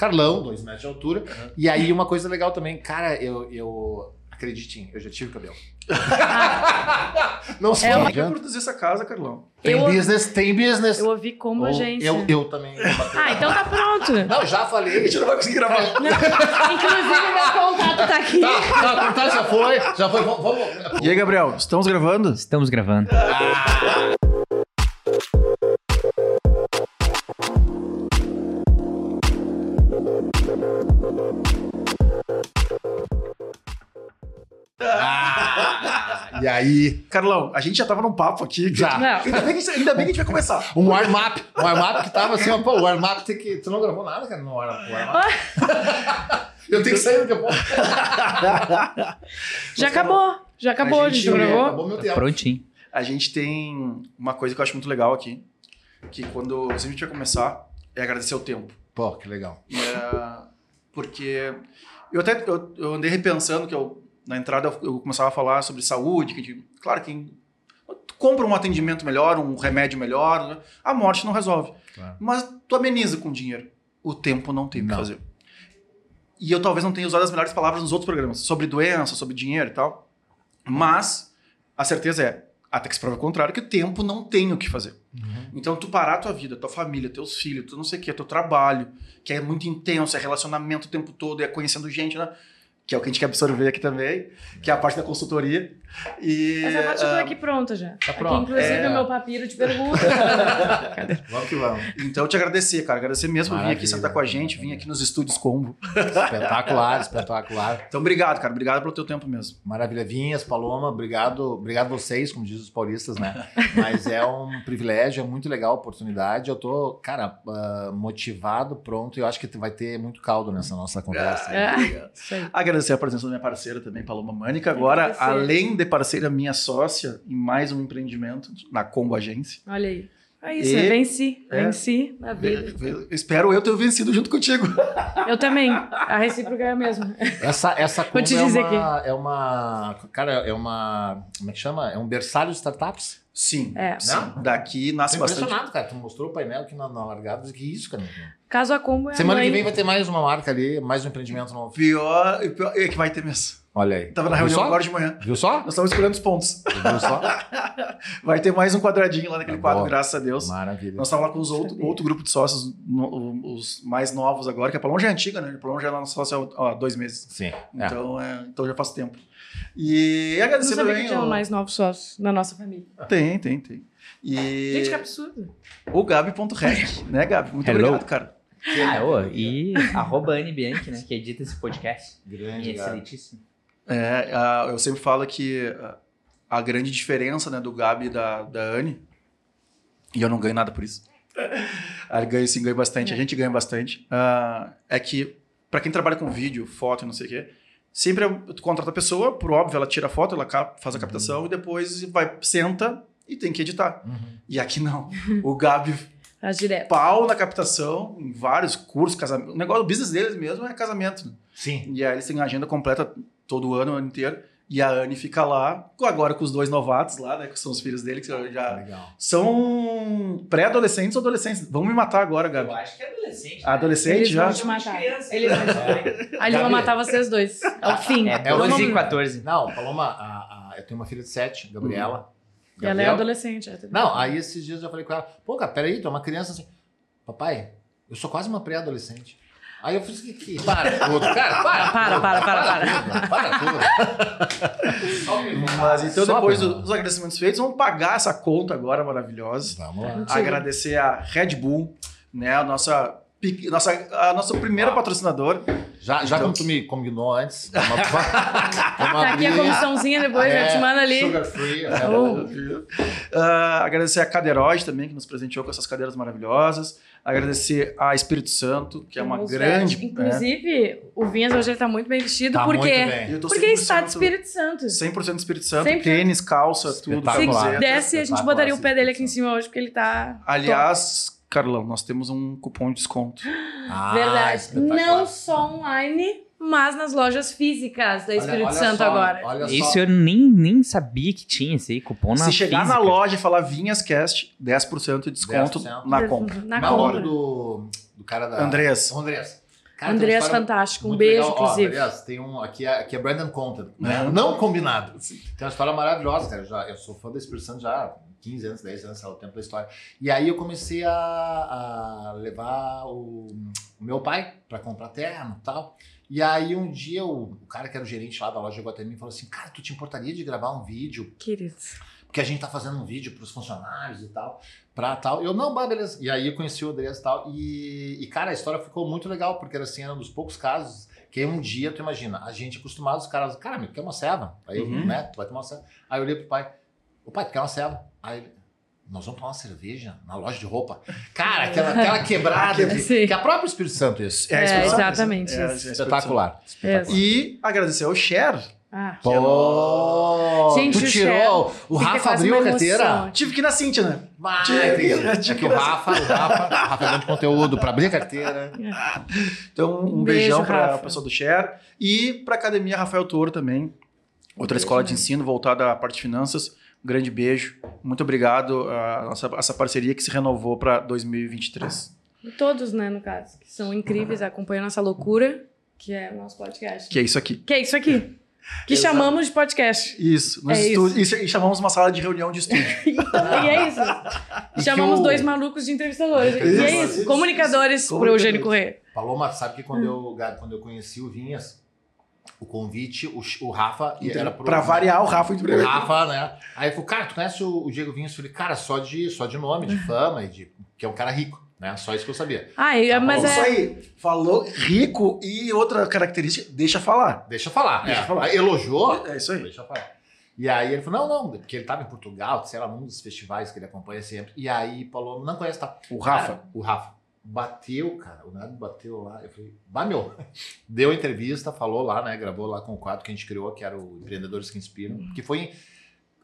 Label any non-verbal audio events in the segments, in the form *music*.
Carlão, dois metros de altura. E aí uma coisa legal também, cara, eu, eu acreditem, eu já tive cabelo. *laughs* não sei. É uma- vai produzir essa casa, Carlão? Tem Eu- business, tem business. Eu ouvi como Ou agência. Eu, eu também. Ah, então tá pronto. Não, já A falei. gente não vai conseguir gravar. Inclusive, meu contato tá aqui. Tá, tá, contato já foi, já foi. Vamos. vamos- E aí, Gabriel, estamos gravando? Estamos gravando. Ah, e aí, Carlão, a gente já tava num papo aqui. Já. *laughs* Não. Ainda bem, que, ainda bem que a gente vai começar. um warm-up. Um warm-up que tava assim, ó, pô, o warm-up tem que. Tu não gravou nada, cara, no warm- warm-up. *laughs* eu tenho que sair daqui a pouco. *laughs* Já acabou. Já acabou, A a gente, gente- gravou. Acabou meu tempo. Prontinho. A gente tem uma coisa que eu acho muito legal aqui, que quando a gente vai começar, é agradecer o tempo. Pô, que legal. É, porque eu até eu, eu andei repensando que eu, na entrada eu, eu começava a falar sobre saúde, que claro que compra um atendimento melhor, um remédio melhor, né? a morte não resolve. Claro. Mas tu ameniza com dinheiro. O tempo não tem o que fazer. E eu talvez não tenha usado as melhores palavras nos outros programas, sobre doença, sobre dinheiro e tal. Mas a certeza é, até que se prova o contrário, que o tempo não tem o que fazer. Então, tu parar a tua vida, tua família, teus filhos, tu não sei o que, teu trabalho, que é muito intenso, é relacionamento o tempo todo, é conhecendo gente, né? Que é o que a gente quer absorver aqui também, que é a parte da consultoria. E, Essa parte eu tô ah, aqui pronta já. Tá Aqui, pronto. inclusive, É. o meu papiro te pergunta. *laughs* Vamos que vamos. Então, eu te agradecer, cara. Agradecer mesmo vir aqui sentar com a gente, vir aqui nos estúdios Combo. Espetacular, espetacular. Então, obrigado, cara. Obrigado pelo teu tempo mesmo. Maravilha. Vinhas, Paloma, obrigado. Obrigado vocês, como dizem os paulistas, né? Mas é um privilégio, é muito legal a oportunidade. Eu tô, cara, ah, motivado, pronto. E eu acho que vai ter muito caldo nessa nossa conversa. É, isso aí. Agradecer a presença da minha parceira também, Paloma Mânica. Agora, Agradecer. além de parceira, minha sócia em mais um empreendimento na Combo Agência. Olha aí. É isso, E- venci. É. Venci na vida. Eu Espero eu ter vencido junto contigo. *laughs* Eu também. A recíproca é a mesma. Essa, essa Vou te Combo dizer é uma, é uma. Cara, é uma. Como é que chama? É um berçário de startups. Sim. É. sim. Não? Daqui nasce Tô bastante. impressionado, cara. Tu mostrou o painel aqui na, na largada. Que isso, cara? Caso a combo é a Semana que mãe. vem vai ter mais uma marca ali, mais um empreendimento novo. Pior, pior é que vai ter mesmo. Olha aí. Tava na Viu reunião só? agora de manhã. Viu só? Nós estamos escolhendo os pontos. Viu só? *laughs* Vai ter mais um quadradinho lá naquele Tá quadro, bom. graças a Deus. Maravilha. Nós estávamos lá com os outro, outro grupo de sócios, no- os mais novos agora, que a Paloma já é antiga, né? A Paloma já é nossa sócia há dois meses. Sim. é. Então, é, então já faz tempo. E agradecer não também. que tinha o- mais novos sócios na nossa família. Tem, tem, tem. E Gente, que absurdo. o Gabi.rec, né, Gabi? Muito Hello. obrigado, cara. Ah, ô, e *laughs* arroba Anne Bianchi, né? Que edita esse podcast. Grande, excelentíssima. É, a- eu sempre falo que a, grande diferença né, do Gabi e da, da Anne, e eu não ganho nada por isso. *laughs* A ganha sim, ganha bastante, a gente ganha bastante. ah, é que, para quem trabalha com vídeo, foto e não sei o quê, sempre tu contrata a pessoa, por óbvio, ela tira a foto, ela faz a captação e depois vai, senta e tem que editar. Uhum. E aqui não. O Gabi *laughs* Faz direto. pau na captação, em vários cursos, casamento. O negócio, o business deles mesmo é casamento. né? Sim. E aí eles têm a agenda completa todo ano, o ano inteiro. E a Anne fica lá, agora com os dois novatos lá, né? Que são os filhos dele, que já Legal. são pré-adolescentes ou adolescentes. Vão me matar agora, Gabi. acho que é adolescente. Adolescente Eles já? vão te matar. Eles vão te matar. Aí eles vão matar vocês dois. É o fim. É, É o 12 nome- e 14. Não, Paloma, a, a- eu tenho uma filha de sete, Gabriela. E ela é Gabriel. adolescente. é. Não, aí esses dias eu falei com ela, pô, cara, peraí, tu é uma criança assim. Papai, eu sou quase uma pré-adolescente. Aí eu falei assim, que, para tudo, cara, para. Para, para, para, para. tudo, Para. Mas então, Só depois do- dos agradecimentos feitos, vamos pagar essa conta agora maravilhosa. Vamos lá. Agradecer a Red Bull, né? A nossa, nossa, a nossa primeira Ah. patrocinadora. Já, já Então- como tu me combinou antes, *laughs* vamos, vamos Tá aqui a comissãozinha depois, É, eu te mando ali. Sugar free. é, Oh. Ah, agradecer a Cadeiroide também, que nos presenteou com essas cadeiras maravilhosas. Agradecer a Espírito Santo, que é uma Os grande. velhos. Inclusive, o Vinhas hoje ele tá muito bem vestido. Tá por muito quê? bem. Porque está de 100% Espírito Santo. 100% Espírito Santo, 100%. tênis, calça, tudo. Se desse, a gente botaria o pé dele aqui em cima hoje, porque ele tá. Aliás, Carlão, nós temos um cupom de desconto. Ah, Verdade. Não só online, mas nas lojas físicas da Olha- Espírito olha Santo só, agora. Olha só. Isso eu nem, nem sabia que tinha esse aí, cupom na Se chegar física. na loja e falar Vinhascast, 10% de desconto 10%. na compra. Na é o compra. nome do, do cara da... Andrés. Andrés. Cara, Andreas fantástico. Um beijo, legal. Ó, inclusive. aliás, tem um, aqui, é, aqui é Brandon Content, né? Uhum. Não combinado. Tem uma história maravilhosa, cara. Eu, já, eu sou fã da Espírito Santo já 15 anos, 10 anos, sei lá, o tempo da história. E aí eu comecei a, a levar o, o meu pai pra comprar terno e tal. E aí um dia o, o cara que era o gerente lá da loja chegou até mim e falou assim, cara, tu te importaria de gravar um vídeo Querido. porque a gente tá fazendo um vídeo pros funcionários e tal, pra tal. Eu, não, bah, beleza. E aí eu conheci o Andrés e tal. E, e, cara, a história ficou muito legal, porque era assim, era um dos poucos casos que um dia, tu imagina, a gente acostumado, os caras, cara, me quer uma ceva? Aí eu, Uhum. né, tu vai tomar uma ceva. Aí eu olhei pro pai, ô pai, tu quer uma ceva? Aí ele, nós vamos tomar uma cerveja na loja de roupa. Cara, aquela, aquela quebrada *laughs* de, Sim. que é a própria Espírito Santo isso. a É, Espírito Santo, exatamente é, isso. é, Espetacular. É. E agradecer ao Cher. Ah. Pô, Gente, tu o tirou, o Fica Rafa abriu a carteira. Tive que ir na Cintia, né? Que- tem- tinha é que- que o Rafa, o Rafa, o Rafa é dando conteúdo pra abrir a carteira. *laughs* Então, um, Um beijão para Rafa. o pessoal do Share e para a Academia Rafael Toro também. Outra escola de ensino voltada à parte de finanças. Um grande beijo. Muito obrigado a nossa, essa parceria que se renovou para 2023. E todos, né, no caso, que são incríveis, acompanham nossa loucura, que é o nosso podcast. Que é isso aqui. Que é isso aqui. Que Exato. chamamos de podcast. Isso. Nos É estu- isso, E chamamos uma sala de reunião de estúdio. *laughs* e é isso. *laughs* E Chamamos o- dois malucos de entrevistadores. E é Isso, isso. isso, Comunicadores isso. pro Eugênio Corrêa. Paloma, sabe que quando, eu, quando eu conheci o Vinhas, o convite, o, o Rafa e era pro. Para variar, o Rafa O entregou. Rafa, né? Aí ele falou, cara, tu conhece o, o Diego Vinhas? Eu falei, cara, só de, só de nome, de fama, e de, que é um cara rico, né? Só isso que eu sabia. Ah, e- Tá mas bom. Isso é. aí. Falou rico e outra característica, deixa falar. Deixa eu falar. Deixa é. eu falar. Aí Elogiou, É isso aí. Deixa eu falar. E aí ele falou, não, não, porque ele tava em Portugal, sei lá, num dos festivais que ele acompanha sempre. E aí Paloma, não conhece, tá? O Rafa. Cara, o Rafa. Bateu, cara, o Nado bateu lá. Eu falei, bah, meu. *laughs* Deu entrevista, falou lá, né? Gravou lá com o quadro que a gente criou, que era o Empreendedores que Inspiram, que foi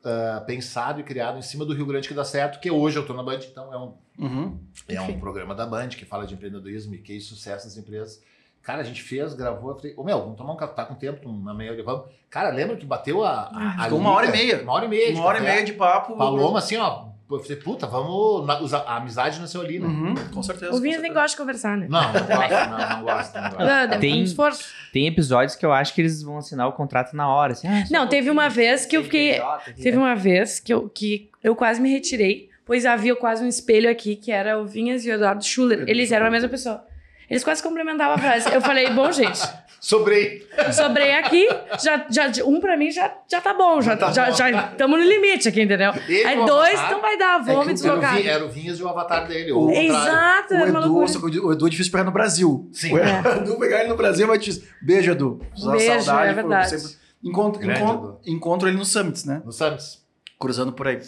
ah, pensado e criado em cima do Rio Grande que dá certo, que hoje eu tô na Band, então é um, Uhum. é um programa da Band que fala de empreendedorismo e que sucesso das empresas. Cara, a gente fez, gravou, eu falei, ô meu, vamos tomar um café, tá com tempo, na meia hora, vamos. Cara, lembra que bateu a. a, uma hora e meia. Uma hora e meia. Uma hora e meia de papo. Paloma, assim, ó. Eu falei, puta, vamos. usar- a amizade nasceu ali, né? Uhum, com certeza. O Vinhas nem gosta de conversar, né? Não, não *laughs* gosto, não, não gosto, não gosto. Não, Tem- um. Tem episódios que eu acho que eles vão assinar o contrato na hora. Assim, ah, Não, um teve uma vez que eu fiquei- Teve né? uma vez que eu, que eu quase me retirei, pois havia quase um espelho aqui, que era o Vinhas e o Eduardo Schuller. Eles eram a mesma pessoa. Eles quase complementavam a frase. Eu falei, bom, gente, Sobrei. sobrei aqui, já, já, um pra mim já, já tá bom, já Tá já já estamos no limite aqui, entendeu? Ele, Aí dois Avatar, não vai dar, é vou que me era, o deslocar. Era o Vinhas e o avatar dele. O. Exato, O Edu, loucura. só que o Edu é difícil pegar no Brasil. Sim. O É. Edu pegar ele no Brasil é mais difícil. Beijo, Edu. Beijo, Saudade, é verdade. sempre- Encontro, Grande encontro, encontro ele no Summits, né? No Summits. Cruzando por aí.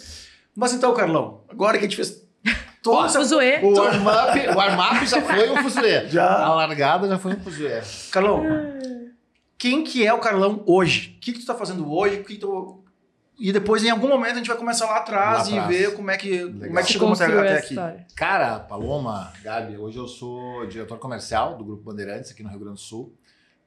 Mas então, Carlão, agora que a gente fez todo. O Zoe. O warm-up warm já foi um fuzilê. *laughs* Já. A largada já foi um fuzilê. Carlão, quem que é o Carlão hoje? O que, que tu tá fazendo hoje? O que que tu... E depois, em algum momento, a gente vai começar lá atrás Lá e atrás. ver como é que, como é que Se chegamos até, até aqui. história. Cara, Paloma, Gabi, hoje eu sou diretor comercial do Grupo Bandeirantes aqui no Rio Grande do Sul.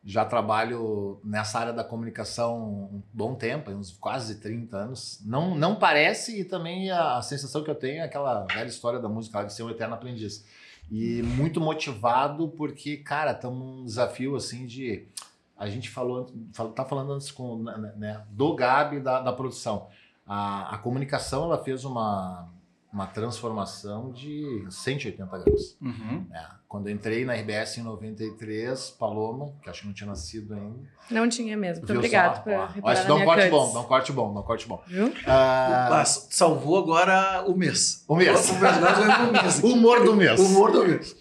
Já trabalho nessa área da comunicação um bom tempo, uns quase 30 anos. Não, não parece e também a, a sensação que eu tenho é aquela velha história da música de ser um eterno aprendiz. E muito motivado porque, cara, estamos num desafio assim de... A gente falou, fal- tá falando antes com, né, né, do Gabi da, da produção. A, a comunicação ela fez uma, uma transformação de 180 graus. Uhum. É, quando eu entrei na RBS em 93, Paloma, que acho que não tinha nascido ainda. Não tinha mesmo. Muito obrigado só? por Ó, ó, reparar isso dá um corte cuts. bom, dá um corte bom, dá um corte bom. Viu? Ah, salvou agora o mês. o mês. O mês, ganhamos *laughs* o humor do mês. O humor do mês.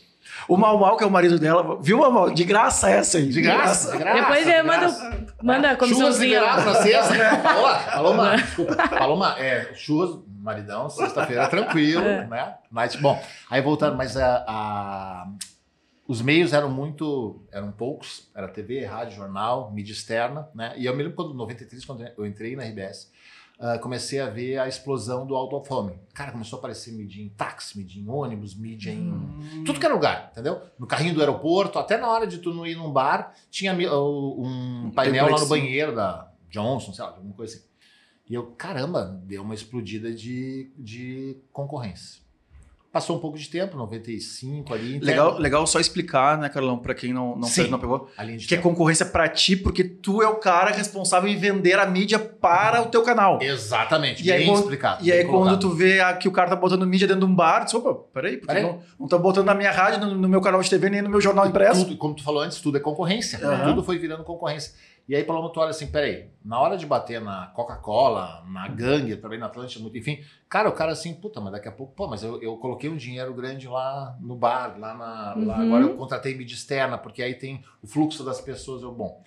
O Mal Mal, que é o marido dela, viu, Mal Mal? De graça essa aí. De graça, de graça. Depois de graça. manda a Churras comissãozinha. liberadas lá. na sexta. *laughs* Paloma, Paloma, desculpa. Paloma, é, churras, maridão, sexta-feira, tranquilo, *laughs* É. né? Mas, bom, aí voltando, mas a, a- os meios eram muito, eram poucos, era TV, rádio, jornal, mídia externa, né? E eu me lembro quando, em 93, quando eu entrei na RBS, ah, comecei a ver a explosão do out of home. Cara, começou a aparecer mídia em táxi, mídia em ônibus, mídia em Hum. tudo que era lugar, entendeu? No carrinho do aeroporto, até na hora de tu não ir num bar, tinha o- um painel lá no banheiro da Johnson, sei lá, alguma coisa assim. E eu, caramba, deu uma explodida de, de concorrência. Passou um pouco de tempo, 95 ali. interno. Legal, legal só explicar, né, Carlão, pra quem não, não, Sim. não pegou, linha de que é tempo. concorrência pra ti, porque tu é o cara responsável em vender a mídia para o teu canal. Exatamente, E aí, bem quando- explicado. E aí, bem quando colocado. tu vê a- que o cara tá botando mídia dentro de um bar, tu diz, opa, peraí, porque Peraí. não, não tá botando na minha rádio, no, no meu canal de TV, nem no meu jornal impresso. Tudo, como tu falou antes, tudo é concorrência. Aham. Tudo foi virando concorrência. E aí, Paloma, tu olha assim, peraí, na hora de bater na Coca-Cola, na Gangue, também na Atlântica, muito- enfim, cara, o cara assim, puta, mas daqui a pouco, pô, mas eu, eu coloquei um dinheiro grande lá no bar, lá na. lá- Uhum. agora eu contratei mídia externa, porque aí tem o fluxo das pessoas, eu, bom.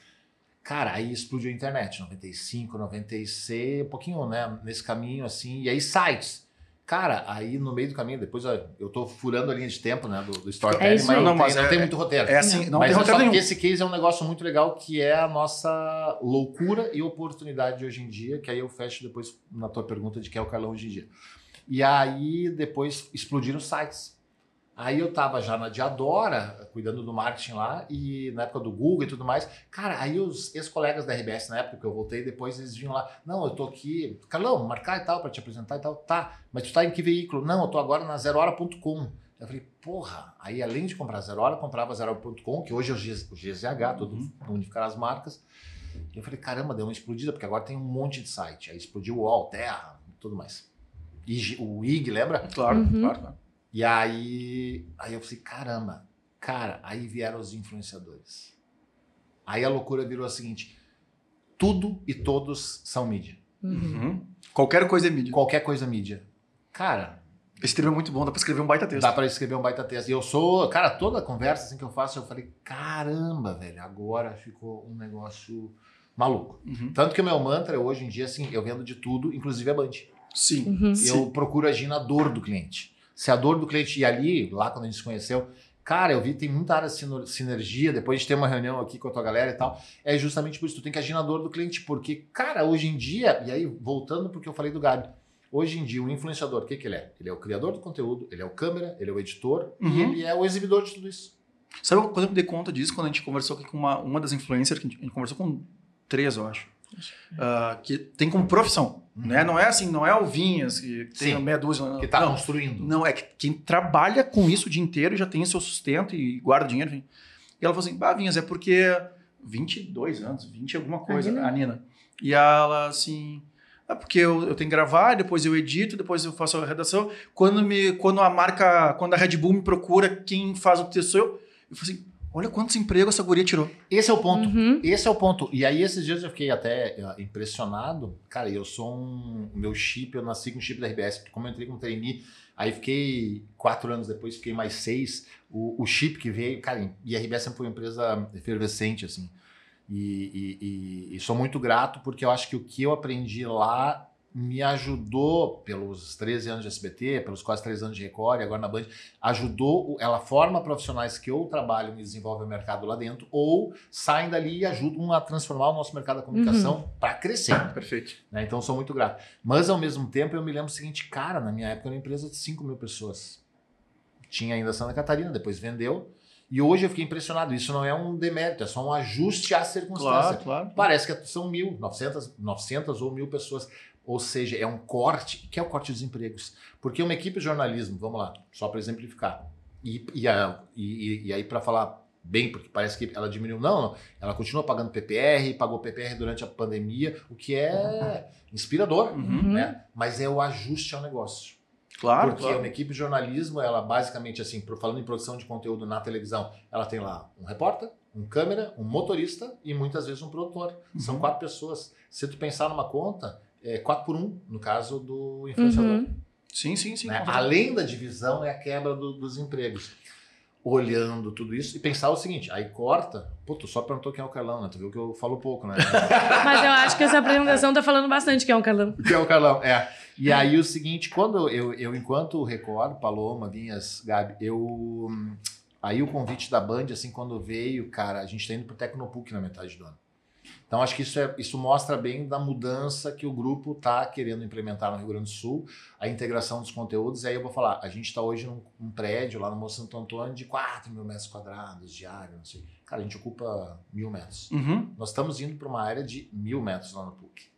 Cara, aí explodiu a internet, 95, 96, um pouquinho, né, nesse caminho, assim, e aí sites. Cara, aí no meio do caminho, depois ó, eu tô furando a linha de tempo, né, do, do storytelling, É mas não, Não, tem, mas não é- tem muito roteiro. É assim, não Mas tem é só roteiro porque nenhum. esse case é um negócio muito legal, que é a nossa loucura e oportunidade de hoje em dia, que aí eu fecho depois na tua pergunta de quem é o Carlão hoje em dia. E aí depois explodiram os sites. Aí eu tava já na Diadora, cuidando do marketing lá, e na época do Google e tudo mais. Cara, aí os ex-colegas da RBS, na época que eu voltei, depois eles vinham lá, não, eu tô aqui, Carlão, marcar e tal, pra te apresentar e tal. Tá, mas tu tá em que veículo? Não, eu tô agora na zerohora.com. Eu falei, porra, aí além de comprar Zero Hora, eu comprava Zero.com, que hoje é o G- o GZH, tudo Uhum. unificar as marcas. E eu falei, caramba, deu uma explodida, porque agora tem um monte de site. Aí explodiu o UOL, Terra, tudo mais. IG o IG, lembra? Claro, Uhum. claro, claro. E aí, aí eu falei, caramba, cara, aí vieram os influenciadores. Aí a loucura virou a seguinte: tudo e todos são mídia. Uhum. Uhum. Qualquer coisa é mídia. Qualquer coisa é mídia. Cara, Esse livro é muito bom, dá pra escrever um baita texto. dá pra escrever um baita texto. E eu sou, cara, toda conversa assim que eu faço, eu falei, caramba, velho, agora ficou um negócio maluco. Uhum. Tanto que o meu mantra hoje em dia, assim, eu vendo de tudo, inclusive a Band. Sim. Uhum. Sim. eu procuro agir na dor do cliente. Se a dor do cliente, e ali, lá quando a gente se conheceu, cara, eu vi tem muita área de sinergia, depois de ter uma reunião aqui com a tua galera e tal, é justamente por isso, tu tem que agir na dor do cliente, porque, cara, hoje em dia, e aí voltando porque eu falei do Gabi, hoje em dia o influenciador, o que que ele é? Ele é o criador do conteúdo, ele é o câmera, ele é o editor e Uhum. ele é o exibidor de tudo isso. Sabe quando eu me dei conta disso? Quando a gente conversou aqui com uma, uma das influencers, que a gente, a gente conversou com três, eu acho. Ah, que tem como profissão. Uhum. Né? Não é assim, não é o Vinhas, que tem Sim. meia dúzia. Não, Que tá não, construindo. não, é que quem trabalha com isso o dia inteiro e já tem seu sustento e guarda dinheiro. Enfim. E ela falou assim: Bah, Vinhas, é porque 22 anos, 20 e alguma coisa, A Nina? a Nina. E ela assim. É porque eu, eu tenho que gravar, depois eu edito, depois eu faço a redação. Quando, me, quando a marca, quando a Red Bull me procura, quem faz o texto sou eu. Eu falei assim: olha quantos empregos essa guria tirou. Esse é o ponto. Uhum. Esse é o ponto. E aí, esses dias eu fiquei até eh, impressionado. Cara, eu sou um. o Meu chip, eu nasci com o chip da RBS, porque como eu entrei como trainee, aí fiquei quatro anos depois, fiquei mais seis. O, o chip que veio, cara, e a RBS sempre foi uma empresa efervescente, assim. E, e- e- e sou muito grato, porque eu acho que o que eu aprendi lá me ajudou, pelos 13 anos de SBT, pelos quase 3 anos de Record agora na Band, ajudou, ela forma profissionais que ou trabalham e desenvolvem o mercado lá dentro, ou saem dali e ajudam a transformar o nosso mercado da comunicação para crescer. Perfeito. né? Então sou muito grato. Mas ao mesmo tempo eu me lembro o seguinte, cara, na minha época era uma empresa de 5 mil pessoas. Tinha ainda Santa Catarina, depois vendeu. E hoje eu fiquei impressionado. Isso não é um demérito, é só um ajuste à circunstância. Claro, claro. Parece que são mil, 900, 900 ou mil pessoas. Ou seja, é um corte, que é o corte dos empregos. Porque uma equipe de jornalismo, vamos lá, só para exemplificar, e, e, a- e- e aí para falar bem, porque parece que ela diminuiu, não, não, ela continua pagando PPR, pagou PPR durante a pandemia, o que é inspirador, Uhum. né? Mas é o ajuste ao negócio. Claro, Porque claro. uma equipe de jornalismo, ela basicamente, assim, falando em produção de conteúdo na televisão, ela tem lá um repórter, um câmera, um motorista e muitas vezes um produtor. São Uhum. quatro pessoas. Se tu pensar numa conta, é quatro por um, no caso do influenciador. Uhum. Sim, sim, sim. né? Além da divisão, é a quebra do- dos empregos. Olhando tudo isso e pensar o seguinte, aí corta, pô, tu só perguntou quem é o Carlão, né? Tu viu que eu falo pouco, né? *laughs* Mas eu acho que essa apresentação tá falando bastante que é um Carlão. *laughs* Que é o Carlão, é. E aí o seguinte, quando eu, eu enquanto Record, Paloma, Vinhas, Gabi, eu... Aí o convite da Band, assim, quando veio, cara, a gente tá indo pro Tecnopuc na metade do ano. Então acho que isso, é, isso mostra bem da mudança que o grupo tá querendo implementar no Rio Grande do Sul, a integração dos conteúdos. E aí eu vou falar, a gente tá hoje num, num prédio lá no Moço Santo Antônio de 4 mil metros quadrados, diário, não sei. Cara, a gente ocupa mil metros. Uhum. Nós estamos indo para uma área de mil metros lá no PUC.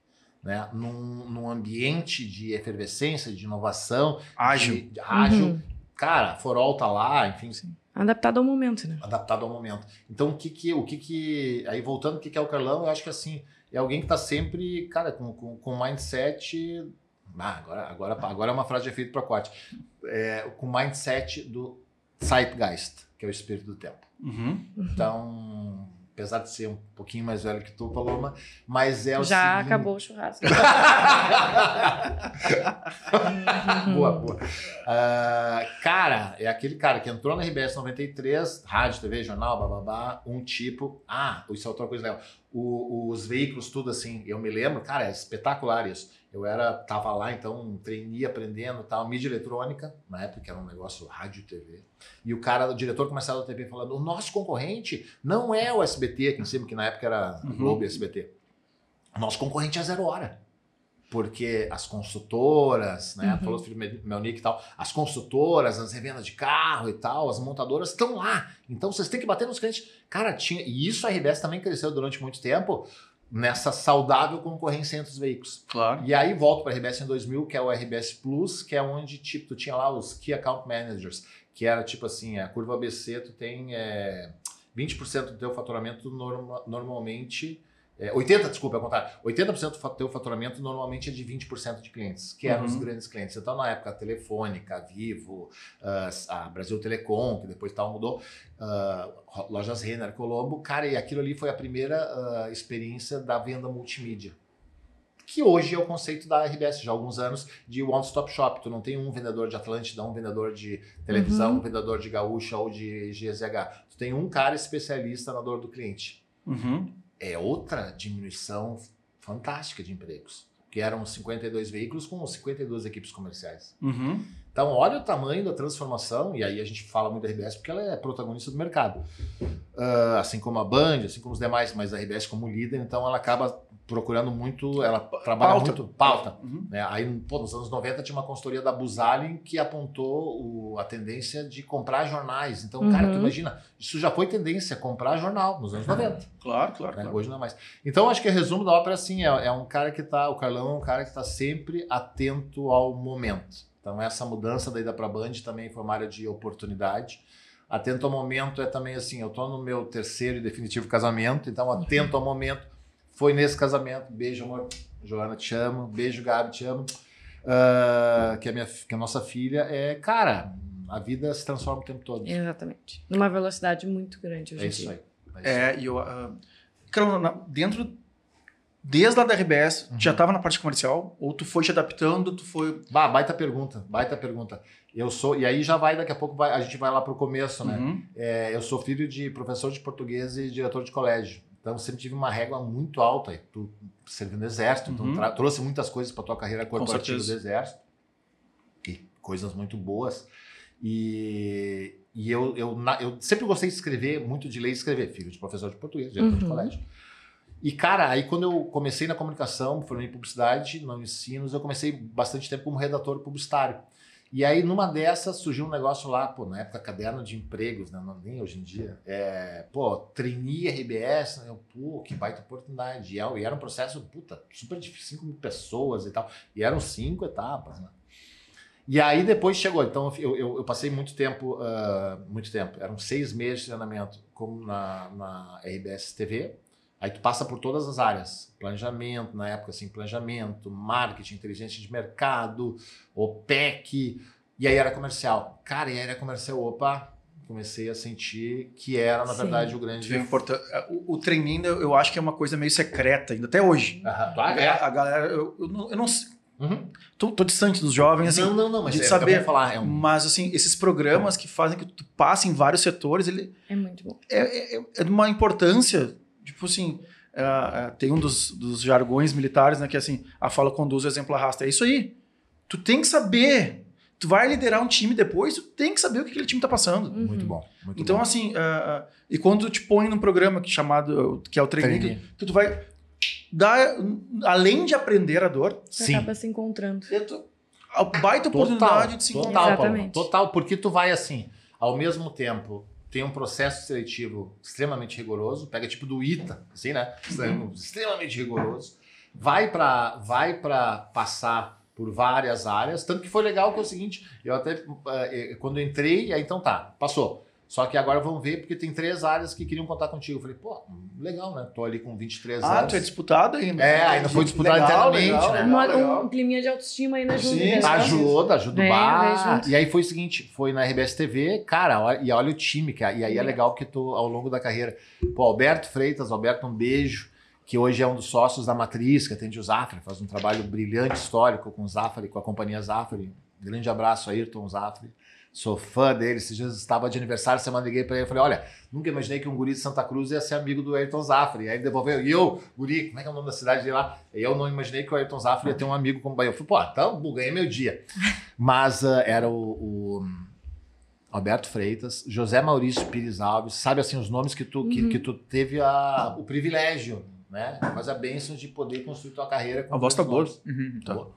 Né? Num, num ambiente de efervescência, de inovação, Ágil. de, de ágil, Uhum. cara, Forol tá lá, enfim, Adaptado ao momento, né? adaptado ao momento. Então, o que que, o que que, aí voltando, o que que é o Carlão, eu acho que assim, é alguém que tá sempre, cara, com, com, com mindset, ah, agora, agora, agora é uma frase de efeito para corte, é, com mindset do Zeitgeist, que é o espírito do tempo. Uhum. Então, apesar de ser um pouquinho mais velho que tu, Paloma, mas é o Já seguinte- acabou o churrasco. *laughs* boa, boa. Ah, cara, é aquele cara que entrou na RBS 93, rádio, TV, jornal, bababá, um tipo. Ah, isso é outra coisa legal. O- os veículos, tudo assim, eu me lembro, cara, é espetacular isso. Eu era, tava lá, então, treinei aprendendo tal, mídia eletrônica, na época que era um negócio rádio e TV. E o cara, o diretor comercial da TV falando: o nosso concorrente não é o SBT aqui em cima, que na época era Uhum. Globo e SBT. O nosso concorrente é Zero Hora. Porque as consultoras, né? Uhum. Falou o Felipe Melnick e tal, as consultoras, as revendas de carro e tal, as montadoras estão lá. Então vocês têm que bater nos clientes. Cara, tinha. E isso a RBS também cresceu durante muito tempo nessa saudável concorrência entre os veículos. Claro. E aí volto para a RBS em 2000, que é o RBS Plus, que é onde tipo, tu tinha lá os Key Account Managers, que era tipo assim, a curva ABC, tu tem é, 20% do teu faturamento norma- normalmente... É, 80, desculpa, é contrário. 80% do teu faturamento normalmente é de 20% de clientes, que eram os Uhum. grandes clientes. Então, na época, a Telefônica, a Vivo, a Brasil Telecom, que depois tal mudou, ah, lojas Renner, Colombo, cara, e aquilo ali foi a primeira ah, experiência da venda multimídia que hoje é o conceito da RBS já há alguns anos de one-stop shop. Tu não tem um vendedor de Atlântida, um vendedor de televisão, Uhum. um vendedor de gaúcha ou de GZH. Tu tem um cara especialista na dor do cliente. Uhum. É outra diminuição fantástica de empregos. Que eram 52 veículos com 52 equipes comerciais. Uhum. Então, olha o tamanho da transformação, e aí a gente fala muito da RBS porque ela é protagonista do mercado. Ah, assim como a Band, assim como os demais, mas a RBS como líder, então ela acaba procurando muito, ela trabalha Pauta. muito pauta. Uhum. Né? Aí, pô, nos anos 90 tinha uma consultoria da Busalin que apontou o- a tendência de comprar jornais. Então, cara, tu Uhum. imagina, isso já foi tendência, comprar jornal nos anos 90. Claro, claro, né? claro. Hoje não é mais. Então, acho que o resumo da ópera é assim: é, é um cara que tá. O Carlão é um cara que está sempre atento ao momento. Então, essa mudança da ida para Band também foi uma área de oportunidade. Atento ao momento é também assim: eu tô no meu terceiro e definitivo casamento, então, atento ao momento. Foi nesse casamento. Beijo, amor. Joana, te amo. Beijo, Gabi, te amo. Ah, que, é minha, que a nossa filha é, cara, a vida se transforma o tempo todo. Exatamente. Numa velocidade muito grande hoje É em isso dia. aí. É isso aí. É, e eu. na- dentro. Desde lá da RBS, Uhum. tu já estava na parte comercial? Ou tu foi te adaptando, tu foi. Bah, baita pergunta, baita pergunta. Eu sou, e aí já vai, daqui a pouco vai- a gente vai lá pro começo, né? Uhum. É, eu sou filho de professor de português e diretor de colégio. Então sempre tive uma régua muito alta. E tu servindo no exército, então Uhum. tra- trouxe muitas coisas para tua carreira corporativa do exército. E coisas muito boas. E, e eu, eu, eu sempre gostei de escrever, muito de ler e escrever. Filho de professor de português, diretor de Uhum. colégio. E, cara, aí quando eu comecei na comunicação, formei em publicidade, no ensinos, eu comecei bastante tempo como redator publicitário. E aí, numa dessas, surgiu um negócio lá, pô, na época, caderno de empregos, né? Não, nem hoje em dia. É, pô, trainee RBS, né? Eu, pô, que baita oportunidade. E é- era um processo, puta, super difícil, 5 mil pessoas e tal. E eram cinco etapas, né? E aí depois chegou. Então eu, eu, eu passei muito tempo, ah, muito tempo. Eram seis meses de treinamento como na, na RBS TV. Aí tu passa por todas as áreas. Planejamento, na época assim, planejamento, marketing, inteligência de mercado, OPEC. E aí era comercial. Cara, e aí era comercial, opa, comecei a sentir que era, na Sim. verdade, o grande... Tive importan- O, o ainda, eu acho que é uma coisa meio secreta, ainda até hoje. Aham, tu acha? É, a galera, eu, eu não, eu não sei. Uhum. Tô, tô distante dos jovens, assim. não, não, não, mas de é, saber. falar, é um... Mas, assim, esses programas que fazem que tu passe em vários setores, ele É muito bom. é, é, é de uma importância, tipo assim, é, é, tem um dos, dos jargões militares, né, que é assim, a fala conduz, o exemplo arrasta. É isso aí. Tu tem que saber. Tu vai liderar um time depois, tu tem que saber o que aquele time tá passando. Uhum. Muito bom, muito Então, bom. assim, é, e quando tu te põe num programa que chamado, que é o training, que, tu vai dar, além de aprender a dor, Você Sim. acaba se encontrando. tu- a baita oportunidade de se encontrar. Total, Paulo, Exatamente. total, porque tu vai assim, ao mesmo tempo, tem um processo seletivo extremamente rigoroso, pega tipo do ITA, assim, né? Extremamente rigoroso. Vai para vai para passar por várias áreas. Tanto que foi legal que é o seguinte, eu até, eh, quando eu entrei, aí então tá, passou. Só que agora vamos ver, porque tem três áreas que queriam contar contigo. Eu falei, pô, legal, né? Tô ali com 23 Ah, anos. tu é disputado ainda. É, ainda foi disputado Legal, internamente, legal, né? legal, Uma- legal. um climinha de autoestima ainda junto. Sim, né? Ajuda, ajuda o bar. E aí foi o seguinte, foi na RBS TV, cara, olha- e olha o time, que, e aí é legal que tu, ao longo da carreira, pô, Alberto Freitas, Alberto, um beijo, que hoje é um dos sócios da Matriz, que atende o Zafre, faz um trabalho brilhante, histórico com o Zafre, com a companhia Zafre. Grande abraço, Ayrton Zafre. Sou fã dele. Esses dias estava de aniversário, semana liguei pra ele e falei: Olha, nunca imaginei que um guri de Santa Cruz ia ser amigo do Ayrton Zafre. E aí ele devolveu, e eu, guri, como é que é o nome da cidade dele lá? E eu não imaginei que o Ayrton Zafre ia ter um amigo como Eu falei: Pô, então ganhei meu dia. *laughs* Mas ah, era o, o Alberto Freitas, José Maurício Pires Alves, sabe assim, os nomes que tu, que, que tu teve a, o privilégio, né? Mas a bênção de poder construir tua carreira com A voz tá boa. Uhum. Tá. Boa.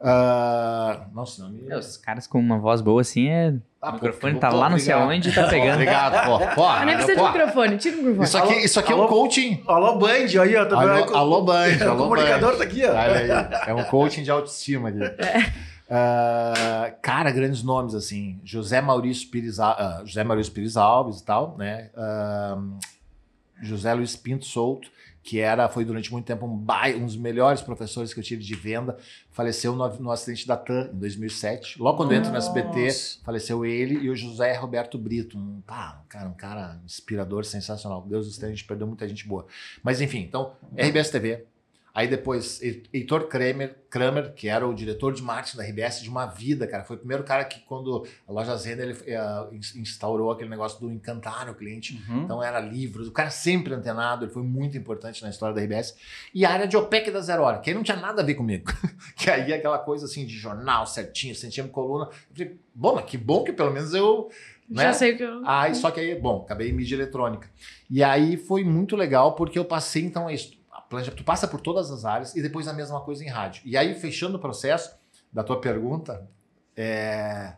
Ah, nossa, não me... É, Os caras com uma voz boa assim é. Ah, o microfone pô, tá lá não sei aonde e tá pegando. Obrigado, pô. *laughs* pô Ah, nem precisa de microfone, tira o microfone. Isso aqui, isso aqui é um Alô? coaching. Alô, Band, aí, ó. Tá Alô, alô Band, O *laughs* alô comunicador Band. tá aqui, ó. Aí, *laughs* é um coaching de autoestima ali. Ah, cara, grandes nomes assim, José Maurício Pires, ah, José Maurício Pires Alves e tal, né? José Luiz Pinto Souto, que era, foi durante muito tempo um, um dos melhores professores que eu tive de venda, faleceu no, no acidente da TAM em 2007. Logo quando eu entro no SBT, faleceu ele e o José Roberto Brito, um, pá, um cara, um cara inspirador, sensacional. Deus do céu, a gente perdeu muita gente boa. Mas enfim, então, RBS TV. Aí depois, He- Heitor Kramer, Kramer, que era o diretor de marketing da RBS de uma vida, cara. Foi o primeiro cara que, quando a loja Zenda, ele ins- instaurou aquele negócio do encantar o cliente. Uhum. Então era livros, o cara sempre antenado, ele foi muito importante na história da RBS. E a área de OPEC da Zero Hora, que aí não tinha nada a ver comigo. *laughs* que aí aquela coisa assim de jornal certinho, centímetro coluna. Eu falei, bom, mas que bom que pelo menos eu. Né? Já sei o que eu. Aí, só que aí, bom, acabei em mídia eletrônica. E aí foi muito legal porque eu passei, então, a est- a planja, tu passa por todas as áreas e depois a mesma coisa em rádio. E aí, fechando o processo da tua pergunta, é...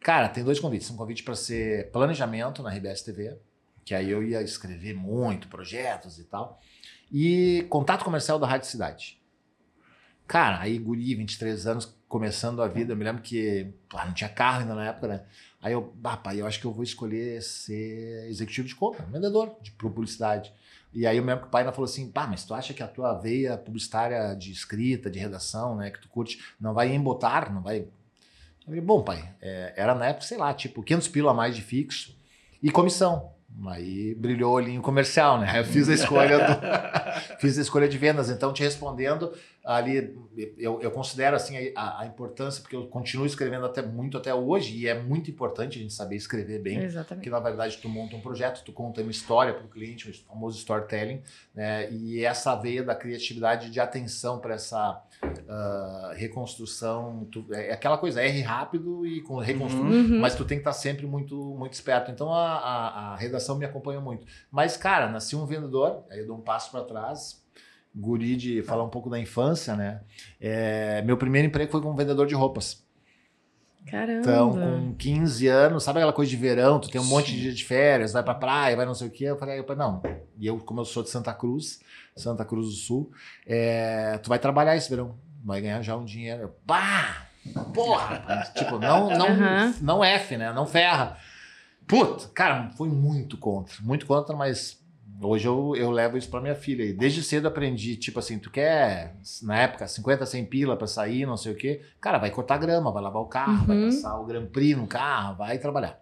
cara, tem dois convites. Um convite para ser planejamento na RBS TV, que aí eu ia escrever muito, projetos e tal. E contato comercial da Rádio Cidade. Cara, aí guri, 23 anos, começando a vida, eu me lembro que não tinha carro ainda na época, né? Aí eu, ah, pai, eu acho que eu vou escolher ser executivo de compra, vendedor de publicidade. E aí eu lembro que o pai falou assim, pá, mas tu acha que a tua veia publicitária de escrita, de redação, né, que tu curte, não vai embotar, não vai... Eu falei, bom, pai, é, era na época, sei lá, tipo, 500 pila a mais de fixo e comissão. Aí brilhou o olhinho comercial, né? Eu fiz a escolha do, *laughs* fiz a escolha de vendas. Então, te respondendo, ali eu, eu considero assim a, a importância, porque eu continuo escrevendo até muito até hoje, e é muito importante a gente saber escrever bem. Exatamente. Porque na verdade tu monta um projeto, tu conta uma história para o cliente, o famoso storytelling, né? E essa veia da criatividade de atenção para essa ah, reconstrução, tu- é aquela coisa, erre rápido e com reconstrução, Uhum. mas tu tem que estar sempre muito muito esperto. Então a, a, a redação me acompanha muito. Mas cara, nasci um vendedor, aí eu dou um passo para trás. Guri de falar um pouco da infância, né? É, meu primeiro emprego foi como vendedor de roupas. Caramba. Então, com 15 anos, sabe aquela coisa de verão, tu tem um monte de Sim. dia de férias, vai pra praia, vai não sei o quê. Eu falei, eu falei, não. E eu, como eu sou de Santa Cruz, Santa Cruz do Sul, é, tu vai trabalhar esse verão, vai ganhar já um dinheiro. Eu, Pá! Porra! *laughs* tipo, não, não, Aham. não F, né? Não ferra. Puta, cara, foi muito contra, muito contra, mas hoje eu, eu levo isso pra minha filha. E desde cedo aprendi, tipo assim, tu quer, na época, 50, 100 pila pra sair, não sei o quê. Cara, vai cortar grama, vai lavar o carro, vai Uhum. passar o Grand Prix no carro, vai trabalhar.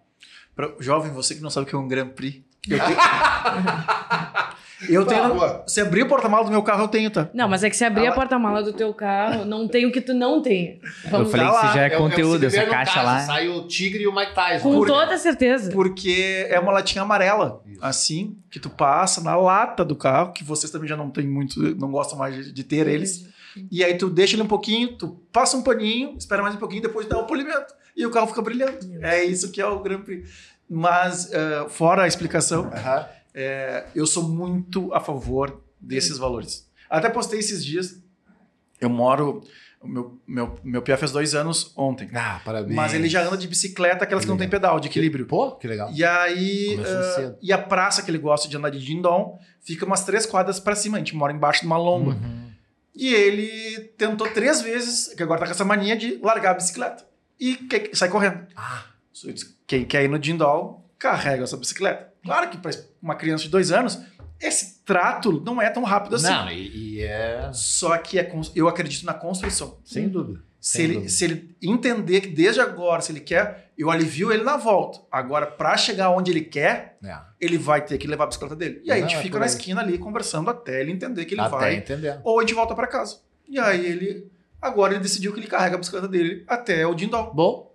Pra- jovem, você que não sabe o que é um Grand Prix. Eu *laughs* eu tenho Boa. se abrir o porta-malas do meu carro, eu tenho, tá? Não, mas é que se abrir Ah, a porta-mala do teu carro, não tem o que tu não tem. Eu Vamos falei tá que lá. isso já é, É o- conteúdo, se essa caixa caso, lá. Sai o Tigre e o Mike Tyson. Com Por- toda certeza. Porque é uma latinha amarela, Isso. assim, que tu passa na lata do carro, que vocês também já não tem muito, não gostam mais de, de ter eles. E aí tu deixa ele um pouquinho, tu passa um paninho, espera mais um pouquinho, depois dá o polimento. E o carro fica brilhando. É isso que é o Grand Prix. Mas, eh, fora a explicação, Aham. É, eu sou muito a favor desses valores. Até postei esses dias. Eu moro. Meu, meu, meu PF fez dois anos ontem. Ah, parabéns. Mas ele já anda de bicicleta, aquelas que não tem pedal, de equilíbrio. Pô, que legal. E aí. Cedo. e a praça que ele gosta de andar de dindom fica umas três quadras pra cima. A gente mora embaixo de uma lomba. Uhum. E ele tentou três vezes, que agora tá com essa mania de largar a bicicleta. E sai correndo. Ah, Quem quer ir no Dindol, carrega essa bicicleta. Claro que para uma criança de dois anos, esse trato não é tão rápido assim. não, e, e é. Só que é cons- eu acredito na construção. Sem dúvida. Se Sem ele, dúvida. se ele entender que desde agora, se ele quer, eu alivio ele na volta. Agora, para chegar onde ele quer, É. ele vai ter que levar a bicicleta dele. E aí a Não, gente é fica na aí. esquina ali conversando até ele entender que ele Até vai. entender. Ou a gente volta para casa. E aí ele. Agora ele decidiu que ele carrega a bicicleta dele até o Dindol. Bom,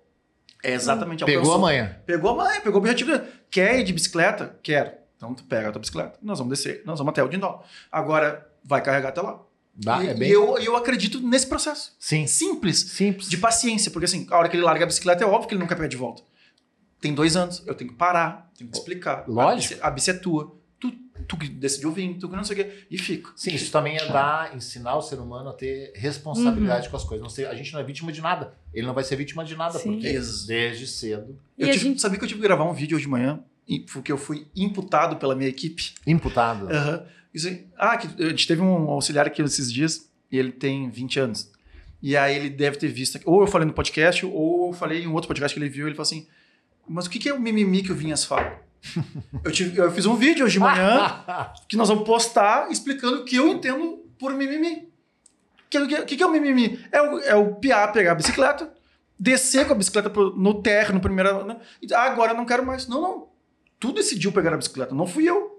É exatamente pegou alcançou. a manhã. Pegou a mãe, pegou o objetivo dele. Quer ir de bicicleta? Quero. Então tu pega a tua bicicleta. Nós vamos descer. Nós vamos até o Dindol. Agora vai carregar até lá. Dá, e é bem. e eu, eu acredito nesse processo. Sim. Simples. Simples. De paciência. Porque assim, a hora que ele larga a bicicleta é óbvio que ele não quer pegar de volta. Tem dois anos. Eu tenho que parar. Tenho que explicar. Lógico. A bici, a bici é tua. Tu, que decidiu vir, tu que não sei o quê. E fica. Sim, isso também é dar, ensinar o ser humano a ter responsabilidade com as coisas. Não sei, a gente não é vítima de nada. Ele não vai ser vítima de nada, Sim. porque desde cedo. E Eu tive- gente- Sabia que eu tive que gravar um vídeo hoje de manhã? Porque eu fui imputado pela minha equipe. Imputado. Aí. Ah, que a gente teve um auxiliar aqui esses dias e ele tem 20 anos. E aí ele deve ter visto. Ou eu falei no podcast, ou eu falei em um outro podcast que ele viu. Ele falou assim: Mas o que que é o mimimi que o Vinhas fala? Eu, tive- eu fiz um vídeo hoje de manhã *laughs* que nós vamos postar explicando o que eu entendo por mimimi. O que, que, que, é o mimimi? É o, é o piá pegar a bicicleta, descer com a bicicleta pro- no terra, no primeiro. né? Ah, agora eu não quero mais. Não, não. Tu decidiu pegar a bicicleta, não fui eu.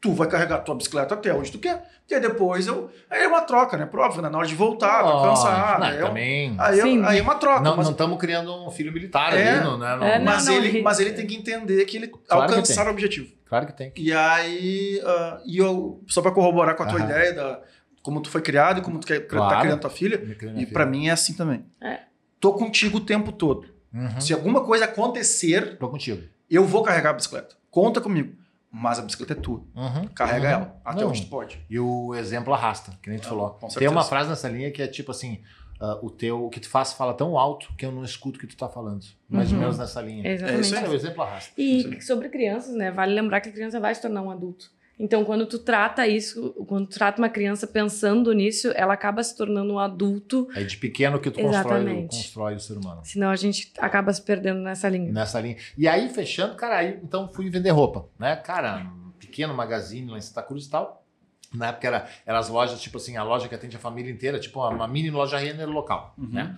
Tu vai carregar a tua bicicleta até onde tu quer. E aí depois eu. Aí é uma troca, né? Próprio, né? Na hora de voltar, tá cansado. Não, aí, eu- também. aí, eu- Sim. aí é uma troca. Não mas estamos criando um filho militar É. ali, não, né? Não- É, não. mas, ele, ele- mas ele tem que entender que ele Claro que alcançar tem. o objetivo. Claro que tem. E aí, ah, e eu, só pra corroborar com a tua Aham. ideia da como tu foi criado e como tu quer, tá Claro. criando tua filha, e filha. pra mim é assim também. É. Tô contigo o tempo todo. Uhum. Se alguma coisa acontecer, Tô contigo. eu vou carregar a bicicleta. Conta comigo. Mas a bicicleta é tua. Uhum. Carrega Uhum. ela. Até Não. onde tu pode. E o exemplo arrasta, que nem tu Ah, falou. Tem uma frase nessa linha que é tipo assim: ah, o teu, o que tu faz fala tão alto que eu não escuto o que tu tá falando. Mais ou Uhum. menos nessa linha. Exatamente. isso aí. Cara, o exemplo arrasta. E sobre crianças, né? Vale lembrar que a criança vai se tornar um adulto. Então, quando tu trata isso, quando tu trata uma criança pensando nisso, ela acaba se tornando um adulto, É de pequeno que tu constrói, constrói o ser humano. senão a gente acaba se perdendo nessa linha. Nessa linha. E aí, fechando, cara, aí então fui vender roupa, né? Cara, um pequeno magazine lá em Santa Cruz e tal. Na época era, eram as lojas, tipo assim, a loja que atende a família inteira, tipo uma, uma mini loja Renner local, Uhum. né?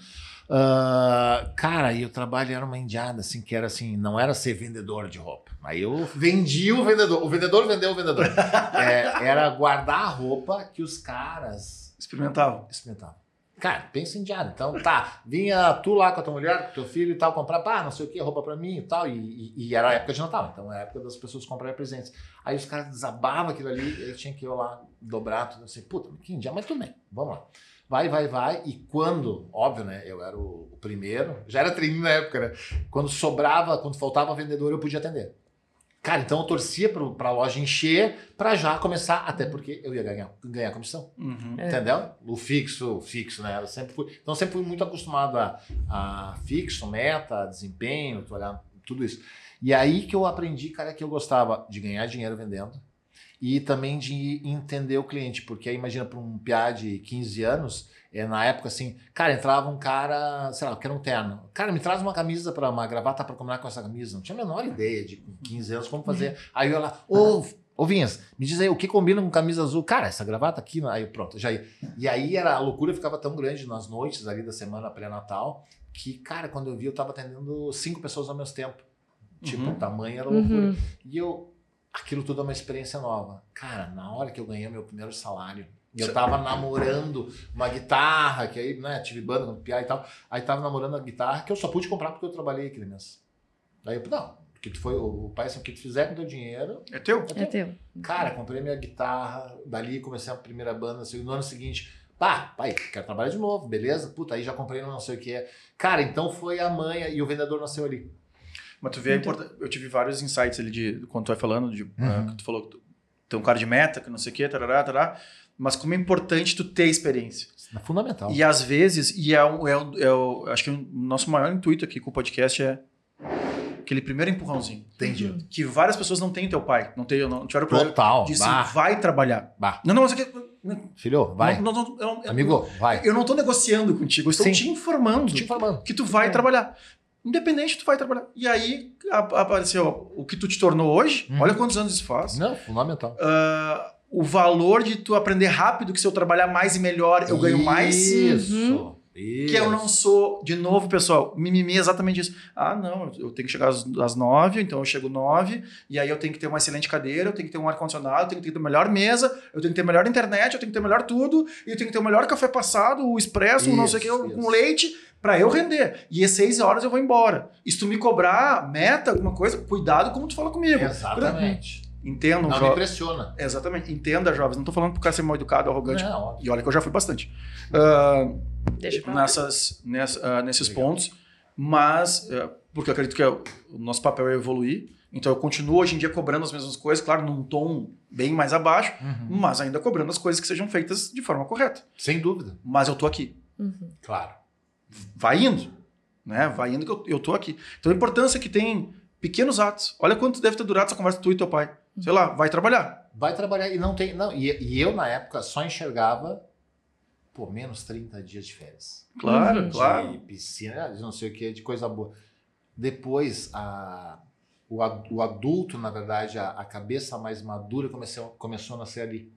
Ah, cara, e o trabalho era uma indiada, assim, que era assim, não era ser vendedor de roupa. Aí eu vendia o vendedor, o vendedor vendeu o vendedor. *laughs* É, era guardar a roupa que os caras Experimentava. experimentavam. Cara, pensa em diário. Então, tá, vinha tu lá com a tua mulher, com teu filho e tal, comprar, pá, não sei o que, roupa pra mim e tal. E, e- e era a época de Natal, então é a época das pessoas comprarem presentes. Aí os caras desabavam aquilo ali, e aí tinha que eu lá dobrar tudo assim, puta, que dia, mas tudo bem, vamos lá. Vai, vai, vai. E quando, óbvio, né? Eu era o, o primeiro, já era treininho na época, né? Quando sobrava, quando faltava vendedor, eu podia atender. Cara, então eu torcia pro, pra loja encher pra já começar, até porque eu ia ganhar, ganhar comissão. Uhum. É. Entendeu? O fixo, o fixo, né? Eu sempre fui, então eu sempre fui muito acostumado a, a fixo, meta, desempenho, tu olhar tudo isso. E aí que eu aprendi, cara, que eu gostava de ganhar dinheiro vendendo e também de entender o cliente, porque aí imagina para um piá de 15 anos, é, na época assim, cara, entrava um cara, sei lá, eu quero um terno. Cara, me traz uma camisa para uma gravata para combinar com essa camisa. Não tinha a menor ideia de com 15 anos como fazer. Aí eu ia lá, ô, ô Vinhas, me diz aí, o que combina com camisa azul? Cara, essa gravata aqui, aí pronto, já ia. E aí era, a loucura ficava tão grande nas noites ali da semana pré-natal, que, cara, quando eu vi, eu tava atendendo cinco pessoas ao mesmo tempo. Tipo, Uhum. o tamanho era loucura. Uhum. E eu, aquilo tudo é uma experiência nova. Cara, na hora que eu ganhei meu primeiro salário, eu tava namorando uma guitarra, que aí, né, tive banda com piá e tal. Aí tava namorando a guitarra que eu só pude comprar porque eu trabalhei aquele mês. Aí eu, não, que tu foi, o pai, assim, o que tu fizer com teu dinheiro, É teu? É teu. Cara, comprei minha guitarra, dali comecei a primeira banda, assim, no ano seguinte, pá, pai, quero trabalhar de novo, beleza? Puta, aí já comprei no não sei o que é. Cara, então foi a manha e o vendedor nasceu ali. Mas tu vê, a Muito. importância- eu tive vários insights ali de quando tu vai falando, de, Uhum. que tu falou que tu tem um cara de meta, que não sei o que, tarará, tarará, mas como é importante tu ter experiência. É fundamental. E às vezes, e é, um, é, um, é o, acho que o nosso maior intuito aqui com o podcast é aquele primeiro empurrãozinho. Entendi. Uhum. Que várias pessoas não têm teu pai, não, tem, não tiveram o prazer Total. de Bah, vai trabalhar. bah. Não, não, isso aqui, Filho, vai. Não, não, não, eu, Amigo, vai. Eu não tô negociando contigo, eu estou Sim. te informando Te informando. que tu vai É. trabalhar. Independente, tu vai trabalhar. E aí a- apareceu o que tu te tornou hoje. Uhum. Olha quantos anos isso faz. Não, fundamental. Ah, o valor de tu aprender rápido, que se eu trabalhar mais e melhor, eu ganho mais. Isso. Uhum. Isso. Que eu não sou, de novo, pessoal, mimimi é exatamente isso. Ah, não, eu tenho que chegar às, às nove, então eu chego nove, e aí eu tenho que ter uma excelente cadeira, eu tenho que ter um ar-condicionado, eu tenho que ter a melhor mesa, eu tenho que ter a melhor internet, eu tenho que ter o melhor tudo, e eu tenho que ter o melhor café passado, o expresso, o não sei o que, Isso, isso. com leite, pra eu render. E às seis horas eu vou embora. E se tu me cobrar meta, alguma coisa, cuidado como tu fala comigo. Exatamente. Entendam, Não me jovens. impressiona. Exatamente. Entenda, jovens. Não tô falando pro cara ser mal educado, arrogante. Não. E olha que eu já fui bastante. Ah, Deixa nessas, nessa- ah, nesses Legal. pontos, mas eh, porque eu acredito que é o o nosso papel é evoluir. Então eu continuo hoje em dia cobrando as mesmas coisas, claro, num tom bem mais abaixo, Uhum. mas ainda cobrando as coisas que sejam feitas de forma correta. Sem dúvida. Mas eu tô aqui. Uhum. Claro. Vai indo, né? Vai indo que eu, eu tô aqui. Então a importância que tem pequenos atos. Olha quanto deve ter durado essa conversa tu e teu pai. Sei lá, vai trabalhar. Vai trabalhar e não tem. Não, e, e eu, na época, só enxergava pô, menos 30 dias de férias. Claro, Uhum. claro. De piscina, de não sei o que, de coisa boa. Depois, a, o, o adulto, na verdade, a, a cabeça mais madura começou, começou a nascer ali,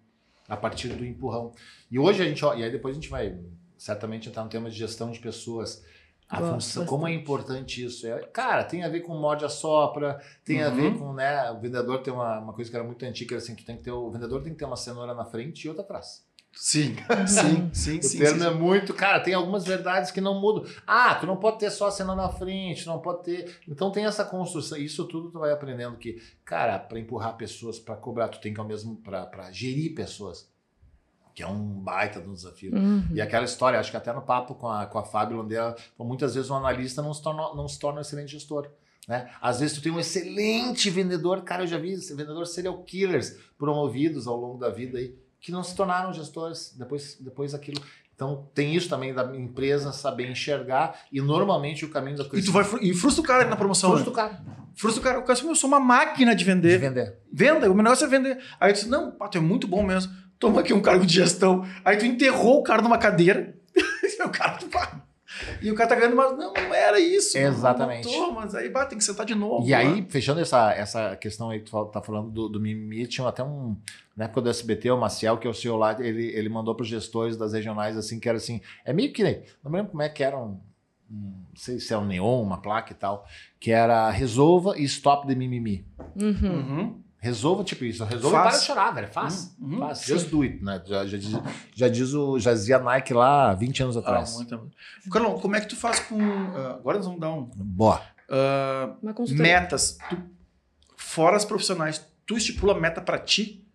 a partir do empurrão. E hoje a gente, ó, e aí depois a gente vai certamente entrar no tema de gestão de pessoas. A Gosto função, como é importante isso. É, cara, tem a ver com morde a sopra, tem a Uhum. ver com, né, o vendedor tem uma, uma coisa que era muito antiga, era assim, tu tem que ter, o vendedor tem que ter uma cenoura na frente e outra atrás. Sim, *laughs* sim, sim, O sim. termo sim, é muito. Cara, tem algumas verdades que não mudam. Ah, tu não pode ter só a cena na frente, não pode ter. Então tem essa construção. Isso tudo tu vai aprendendo que, cara, para empurrar pessoas, para cobrar, tu tem que ao mesmo. para gerir pessoas. Que é um baita de um desafio. Uhum. E aquela história, acho que até no papo com a, com a Fábio Landeira, muitas vezes um analista não se torna, não se torna um excelente gestor. Né? Às vezes tu tem um excelente vendedor, cara, eu já vi esse vendedor serial killers promovidos ao longo da vida aí, que não se tornaram gestores depois, depois aquilo. Então tem isso também da empresa saber enxergar e normalmente o caminho da E coisa tu vai e frustra o cara na promoção. Frustra né? o cara Frustra o cara. O cara assim, eu sou uma máquina de de vender. vender. Venda, o meu negócio é vender. Aí tu diz, não, pá, tu é muito bom mesmo. Toma aqui um cargo de gestão. Aí tu enterrou o cara numa cadeira. *laughs* e o cara. E o cara tá ganhando, mas não, não era isso. Exatamente. Não, não tô, mas aí bah, tem que sentar de novo. E aí, fechando essa, essa questão aí que tu tá falando do, do mimimi, tinha até um. Na época do SBT, o Maciel, que é o CEO lá, ele, ele mandou para os gestores das regionais, assim, que era assim. É meio que. Não me lembro como é que era um. um não sei se é um neon, uma placa e tal. Que era resolva e stop the mimimi. Uhum. Uhum. Resolva, tipo isso. Resolva Faz. para de chorar, velho. Faz. Uhum. Faz. Just do it, né? Já, já, diz, já, diz o, já dizia Nike lá 20 anos Ah, atrás. muito. Carlão, como é que tu faz com. ah, agora nós vamos dar um. Boa. ah, consultoria. metas. Tu, fora as profissionais, tu estipula meta pra ti?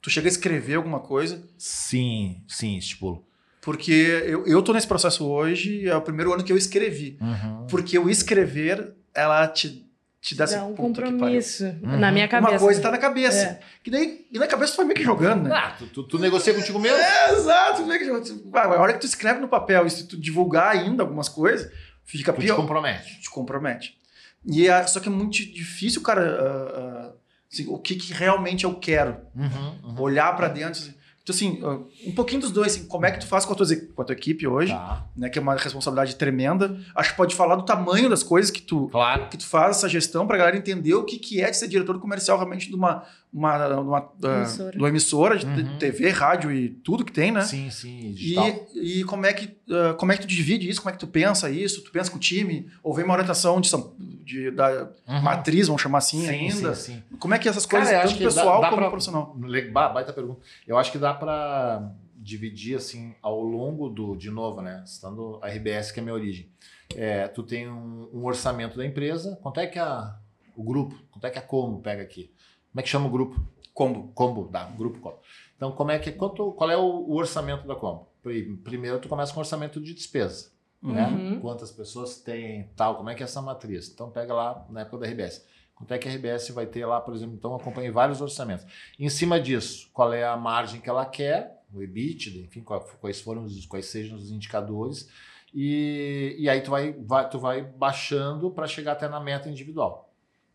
Tu chega a escrever alguma coisa? Sim, sim, estipulo. Porque eu, eu tô nesse processo hoje, é o primeiro ano que eu escrevi. Uhum. Porque o escrever, ela te, te dá, Dá esse um compromisso Uhum. na minha cabeça. Uma coisa tá na cabeça. É. Que daí, e na cabeça tu vai meio que jogando, né? Ah, tu, tu, tu negocia contigo mesmo? É, exato. meio que A hora que tu escreve no papel e se tu divulgar ainda algumas coisas, fica Tu te pior. compromete. te compromete. E é, só que é muito difícil, cara, ah, ah, assim, o que, que realmente eu quero. Uhum, uhum. Olhar pra dentro. assim. Então, assim, um pouquinho dos dois, assim, como é que tu faz com a tua, com a tua equipe hoje, Tá. né? Que é uma responsabilidade tremenda. Acho que pode falar do tamanho das coisas que tu, Claro. que tu faz essa gestão pra galera entender o que, que é de ser diretor comercial realmente de uma, uma, uma, ah, Emissora. de uma emissora de Uhum. TV, rádio e tudo que tem, né? Sim, sim, digital. E, e como, é que, ah, como é que tu divide isso? Como é que tu pensa isso? Tu pensa com o time? Ou vem uma orientação de, São- de- da Uhum. matriz, vamos chamar assim Sim, ainda? sim, sim. Como é que essas Cara, coisas, acho tanto que dá- pessoal dá como pra- profissional? Baita pergunta. Eu acho que dá pra dividir assim ao longo do, de novo, né? Estando a RBS que é a minha origem. É, tu tem um, um orçamento da empresa. Quanto é que a, o grupo, quanto é que a Combo pega aqui? Como é que chama o grupo? Combo. Combo, dá, grupo Combo. Então, como é que quanto, qual é o, o orçamento da Combo? Pri- Primeiro, tu começa com orçamento de despesa. né? Uhum. Quantas pessoas tem, tal, como é que é essa matriz? Então pega lá na época da RBS. Quanto é que a RBS vai ter lá, por exemplo? Então acompanhe vários orçamentos. Em cima disso, qual é a margem que ela quer, o EBITDA, enfim, quais foram os, quais sejam os indicadores. E, e aí tu vai, vai, tu vai baixando para chegar até na meta individual.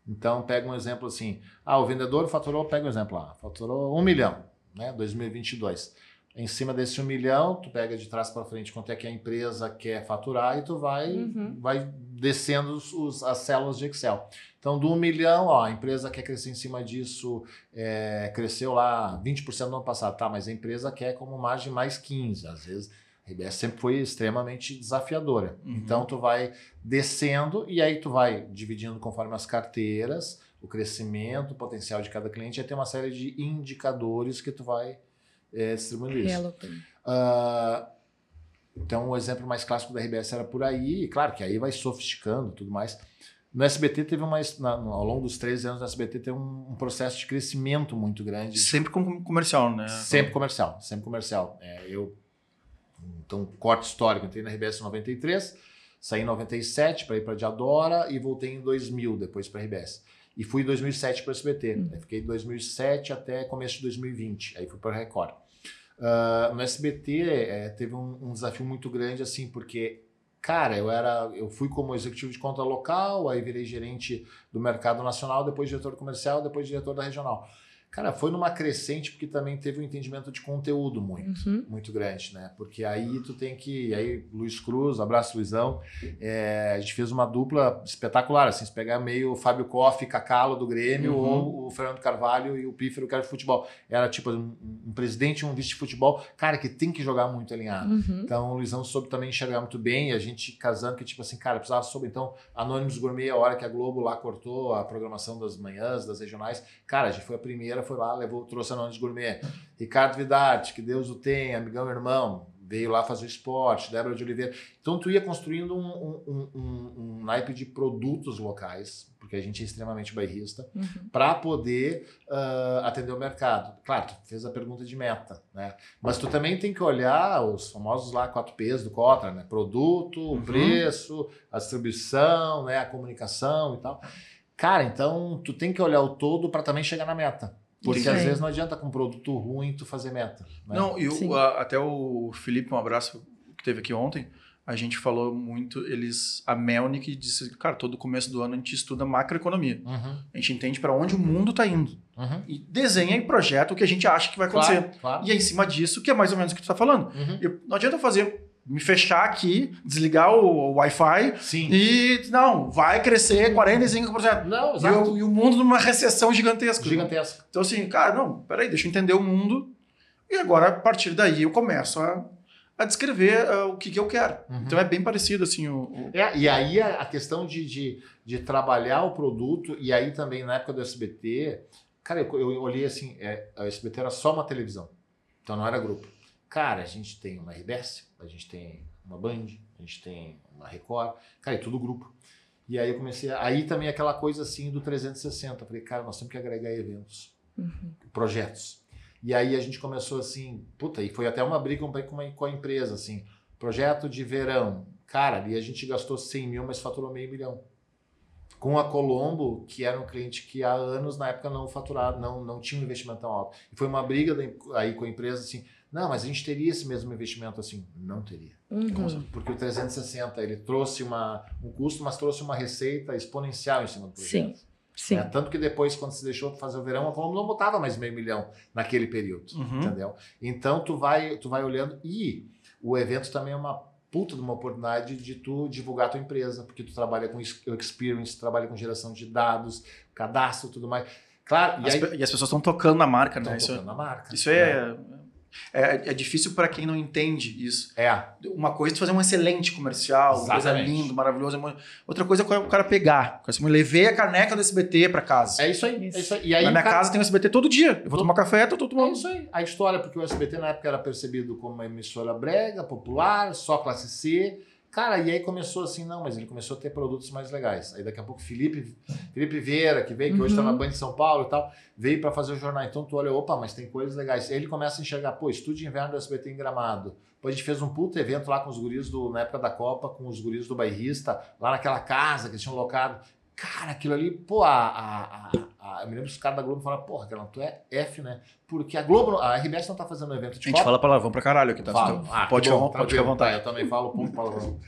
Então pega um exemplo assim, ah, o vendedor faturou, pega um exemplo lá, faturou um milhão, né, 2022. Em cima desse um milhão, tu pega de trás para frente quanto é que a empresa quer faturar e tu vai, Uhum. vai descendo os, as células de Excel. Então, do um milhão, ó, a empresa quer crescer em cima disso, é, cresceu lá 20% no ano passado, tá? Mas a empresa quer como margem mais 15%. Às vezes, RBS sempre foi extremamente desafiadora. Uhum. Então, tu vai descendo e aí tu vai dividindo conforme as carteiras, o crescimento, o potencial de cada cliente, aí tem uma série de indicadores que tu vai é, distribuindo isso. Ah, então, o exemplo mais clássico da RBS era por aí, e claro que aí vai sofisticando tudo mais. No SBT teve uma, na- no- ao longo dos 13 anos no SBT teve um, um processo de crescimento muito grande. Sempre com comercial, né? Sempre comercial, sempre comercial. É, eu, então, corte histórico, entrei na RBS em 93, saí em 97 para ir para Diadora e voltei em 2000 depois para a RBS. E fui em 2007 para o SBT. Aí fiquei de 2007 até começo de 2020. Aí fui para a Record. Ah, no SBT é, teve um, um desafio muito grande assim, porque cara, eu era, eu fui como executivo de conta local, aí virei gerente do mercado nacional, depois diretor comercial, depois diretor da regional. Cara, foi numa crescente porque também teve um entendimento de conteúdo muito, Uhum. muito grande, né? Porque aí tu tem que, aí Luiz Cruz, abraço Luizão, é, a gente fez uma dupla espetacular, assim, se pegar meio Fábio Koff, Cacalo do Grêmio, Uhum. ou o Fernando Carvalho e o Pífero, cara de futebol. Era tipo um, um presidente e um vice de futebol, cara, que tem que jogar muito alinhado. Uhum. Então o Luizão soube também enxergar muito bem, e a gente casando que, tipo assim, cara, precisava sobre. Então, Anônimos Gourmet, a hora que a Globo lá cortou a programação das manhãs, das regionais, cara, a gente foi a primeira, foi lá, levou, trouxe Anônimos Gourmet. Ricardo Vidarte, que Deus o tenha, amigão irmão, veio lá fazer esporte, Débora de Oliveira. Então tu ia construindo um, um, um, um, naipe de produtos locais, porque a gente é extremamente bairrista, Uhum. para poder ah, atender o mercado. Claro, tu fez a pergunta de meta, né? Mas tu também tem que olhar os famosos lá 4Ps do Cotra, né? Produto, Uhum. preço, a distribuição, né? a comunicação e tal. Cara, então tu tem que olhar o todo para também chegar na meta. Porque Isso às vezes não adianta com um produto ruim tu fazer meta. Né? Não, e o- Sim. a- até o Felipe, um abraço que teve aqui ontem, a gente falou muito, eles, a Melnick disse, cara, todo começo do ano a gente estuda macroeconomia. Uhum, A gente entende para onde o mundo está indo. uhum. E desenha e projeta o que a gente acha que vai acontecer. Claro, claro. E é em cima disso que é mais ou menos o que tu está falando. Uhum. Eu- não adianta eu fazer, me fechar aqui, desligar o, o Wi-Fi Sim. e, não, vai crescer 45%. Não, E, exato. o, e o mundo numa recessão gigantesca. Gigantesco. Então, assim, cara, não, peraí, deixa eu entender o mundo. E agora, a partir daí, eu começo a, a descrever ah, o que, que eu quero. Uhum. Então, é bem parecido, assim, o... o- É, e aí a, a questão de, de, de trabalhar o produto, e aí também na época do SBT, cara, eu, eu olhei assim, é, a SBT era só uma televisão, então não era grupo. Cara, a gente tem uma RBS, a gente tem uma Band, a gente tem uma Record, cara, é tudo grupo. E aí eu comecei, a- aí também aquela coisa assim do 360, eu falei, cara, nós temos que agregar eventos, projetos. E aí a gente começou assim, puta, e foi até uma briga com, uma- com a empresa, assim, projeto de verão. Cara, ali a gente gastou 100 mil, mas faturou meio milhão. Com a Colombo, que era um cliente que há anos, na época, não faturava, não, não tinha um investimento tão alto. E foi uma briga aí com a empresa, assim, não, mas a gente teria esse mesmo investimento assim. Não teria. Uhum. Porque o 360, ele trouxe uma, um custo, mas trouxe uma receita exponencial em cima do projeto. Sim. É, tanto que depois, quando se deixou de fazer o verão, a Colombo não botava mais meio milhão naquele período, Uhum. entendeu? Então, tu vai, tu vai olhando e o evento também é uma puta de uma oportunidade de tu divulgar a tua empresa, porque tu trabalha com ex- experience, tu trabalha com geração de dados, cadastro, tudo mais. Claro, e As aí e as pessoas estão tocando na marca, né? Isso, tocando na marca. isso é, é... É difícil para quem não entende isso. É, Uma coisa é fazer um excelente comercial, uma coisa maravilhoso. uma- Outra coisa é o cara pegar. Assim, eu levei a caneca do SBT para casa. é isso aí. É isso aí. E aí Na minha cara- casa tem o SBT todo dia. Eu vou tomar café, tô, tô É tomando. isso aí. A história, porque o SBT na época era percebido como uma emissora brega, popular, só classe C. Cara, e aí começou assim, não, mas ele começou a ter produtos mais legais. Aí daqui a pouco Felipe, Felipe Vieira, que veio, que hoje está Uhum. na Band de São Paulo e tal, veio para fazer o jornal. Então tu olha, opa, mas tem coisas legais. Aí ele começa a enxergar, pô, estúdio de inverno do SBT em Gramado. Depois a gente fez um puto evento lá com os guris do, na época da Copa, com os guris do bairrista, lá naquela casa que eles tinham locado. Cara, aquilo ali, pô, a, a, a, a- eu me lembro os caras da Globo falaram, porra, cara, tu é F, né? Porque a Globo, a RBS não tá fazendo um evento A de gente Copa. fala palavrão pra caralho aqui, tá? Falo. Então, Ah, pode, que ficar, bom, pode ficar à vontade. Tá, eu também falo pouco palavrão.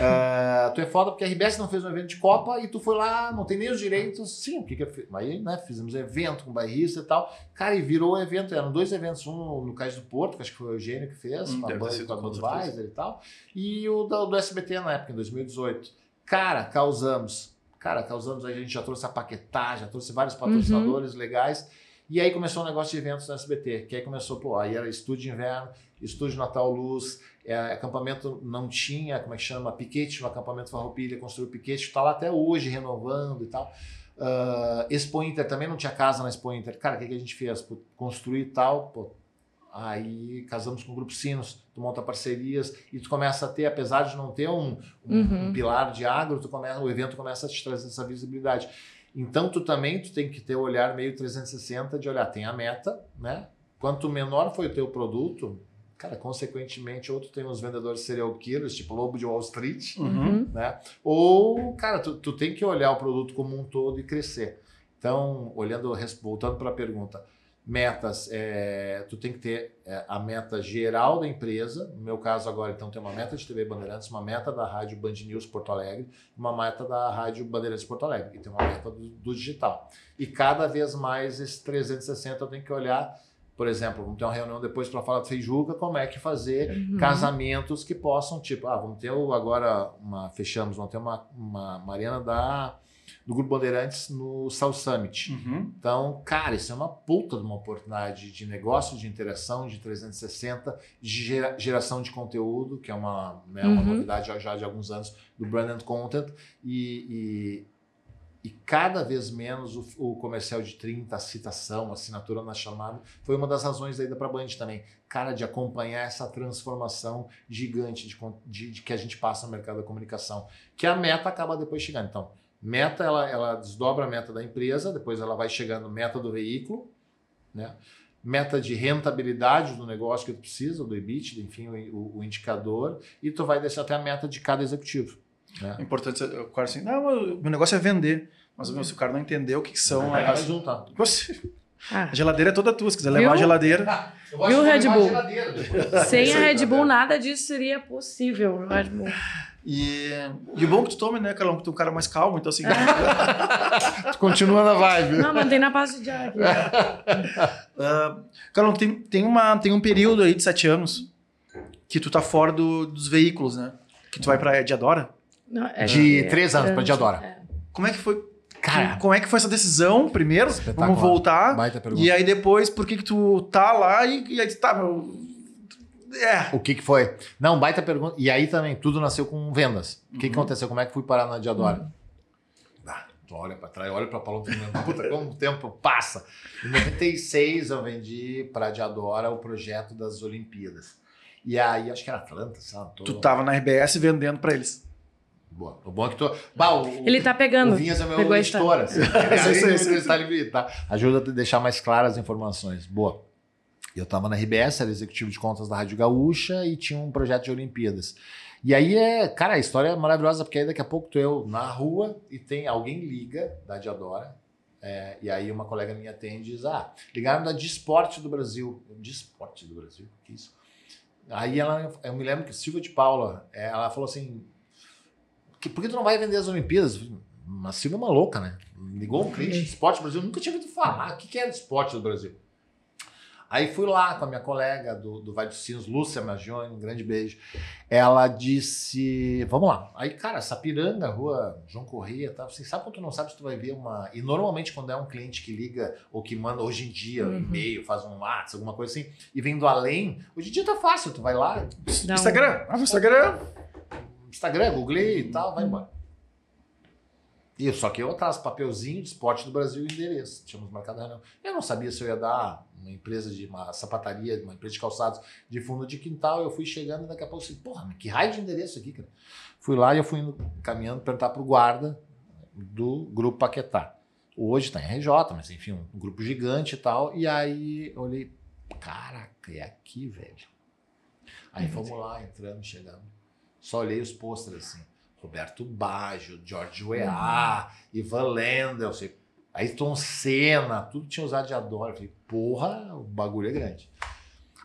Ah, *laughs* tu é foda porque a RBS não fez um evento de Copa e tu foi lá, não tem nem os direitos. Sim, o que que eu fiz? Aí, né, fizemos evento com bairrista e tal. Cara, e virou evento. Eram dois eventos, um no Cais do Porto, que acho que foi o Eugênio que fez, Hum, com a Band, com a Budweiser e tal. E o do, do SBT na época, em 2018. Cara, causamos. Cara, causamos, aí a gente já trouxe a Paquetá, já trouxe vários patrocinadores legais. E aí começou um negócio de eventos no SBT, que aí começou, pô, aí era estúdio de inverno, estúdio Natal Luz, é, acampamento não tinha, como é que chama, piquete no acampamento Farroupilha, construiu piquete, tá lá até hoje renovando e tal. Ah, Expo Inter também não tinha casa na Expo Inter. Cara, o que, que a gente fez? Pô, construir tal, pô, aí casamos com o Grupo Sinos, tu monta parcerias e tu começa a ter, apesar de não ter um, um- Uhum. um pilar de agro, tu começa, o evento começa a te trazer essa visibilidade. Então tu também tu tem que ter o olhar meio 360 de olhar, tem a meta, né? Quanto menor foi o teu produto, cara, consequentemente, ou tu tem uns vendedores serial killers, tipo Lobo de Wall Street, Uhum. né? Ou, cara, tu, tu tem que olhar o produto como um todo e crescer. Então, olhando, voltando para a pergunta, metas, é, tu tem que ter é, a meta geral da empresa. No meu caso agora, então, tem uma meta de TV Bandeirantes, uma meta da rádio Band News Porto Alegre, uma meta da rádio Bandeirantes Porto Alegre, e tem uma meta do, do digital. E cada vez mais esse 360 eu tenho que olhar, por exemplo, vamos ter uma reunião depois para falar do Feijuca, como é que fazer Uhum. casamentos que possam, tipo, ah, vamos ter agora uma, fechamos, vamos ter uma, uma Mariana da, do Grupo Bandeirantes no South Summit. Uhum. Então, cara, isso é uma puta de uma oportunidade de negócio, de interação, de 360, de gera- geração de conteúdo, que é uma, né, uma Uhum. novidade já, já de alguns anos do branded content, e, e, e cada vez menos o, o comercial de 30, a citação, a assinatura na chamada, foi uma das razões da ida para a Band também. Cara, de acompanhar essa transformação gigante de, de- de que a gente passa no mercado da comunicação, que a meta acaba depois chegando. Então, Meta, ela, ela desdobra a meta da empresa, depois ela vai chegando meta do veículo, né? meta de rentabilidade do negócio que tu precisa, do EBIT, enfim, o, o- o indicador, e tu vai descer até a meta de cada executivo. Né? É importante o cara assim, não, o meu negócio é vender. Mas meu, se o cara não entender o que, são. Vai as- juntar. Você- Ah, a geladeira é toda tua, se quiser Viu? levar a geladeira. *laughs* Eu vou Viu, levar Red Bull? sem a Red Bull, Geladeira. nada disso seria possível. Red Bull. E, e o bom é que tu tome, né, Carlão? Que tu é um cara mais calmo, então assim. *laughs* Tu continua na vibe. Não, mantém na paz de ar. *laughs* Ah, Carlão, tem, tem, uma, tem um período aí de sete anos que tu tá fora do- dos veículos, né? Que tu vai pra Diadora. Não, é De que- três anos pra é, Diadora. é. Como é que foi? Cara, como é que foi essa decisão, primeiro? Vamos voltar. E aí depois, por que que tu tá lá e, e aí tu tá, meu... É. O que que foi? Não, baita pergunta. E aí também, tudo nasceu com vendas. O que, que Uhum. aconteceu? Como é que fui parar na Diadora? Ah, tu olha pra trás, olha pra Paloma e fala, puta, como o tempo passa. Em 96 eu vendi pra Diadora o projeto das Olimpíadas. E aí, acho que era Atlanta, sabe? Tô- Tu tava na RBS vendendo pra eles. Boa. O bom é que tu... Bah, o, Ele tá pegando. O Vinhas é meu Pegou editor, assim. *laughs* Sim, sim, Ele sim. está livre, tá? Ajuda a deixar mais claras as informações. Boa. Eu tava na RBS, era executivo de contas da Rádio Gaúcha e tinha um projeto de Olimpíadas. E aí é, cara, a história é maravilhosa, porque aí daqui a pouco tô eu na rua e tem alguém liga da Diadora. é, e aí uma colega minha atende e diz: Ah, ligaram da Desporte do Brasil. Desporte do Brasil? Que isso? Aí ela, eu me lembro que Silvia de Paula, é, ela falou assim: que, por que tu não vai vender as Olimpíadas? Mas Silvia é uma louca, né? Ligou um cliente de esporte do Brasil, nunca tinha ouvido falar. O que, que é esporte do Brasil? Aí fui lá com a minha colega do, do Vale dos Sinos, Lúcia Magione, um grande beijo. Ela disse: Vamos lá. Aí, cara, Sapiranga, rua João Corrêa, tá? Você sabe quando tu não sabe se tu vai ver uma. E normalmente, quando é um cliente que liga ou que manda hoje em dia um Uhum. e-mail, faz um WhatsApp, alguma coisa assim, e vem do além, hoje em dia tá fácil, tu vai lá, um- Instagram. Ah, Instagram. Instagram, googlei e tal, vai embora. E só que eu atrás, papelzinho de esporte do Brasil e endereço. Tínhamos marcado a reunião. Eu não sabia se eu ia dar uma empresa de uma sapataria, uma empresa de calçados de fundo de quintal. Eu fui chegando e daqui a pouco assim, porra, mas que raio de endereço aqui, cara? Fui lá e eu fui indo, caminhando perguntar pro guarda do grupo Paquetá. Hoje tá em RJ, mas enfim, um grupo gigante e tal. E aí eu olhei, caraca, é aqui, velho. Aí fomos lá, entrando, chegando. Só olhei os pôsteres assim. Roberto Baggio, George Weah, Ivan Lendl, assim, Ayrton Senna, tudo tinha usado de adoro. Eu falei, porra, o bagulho é grande.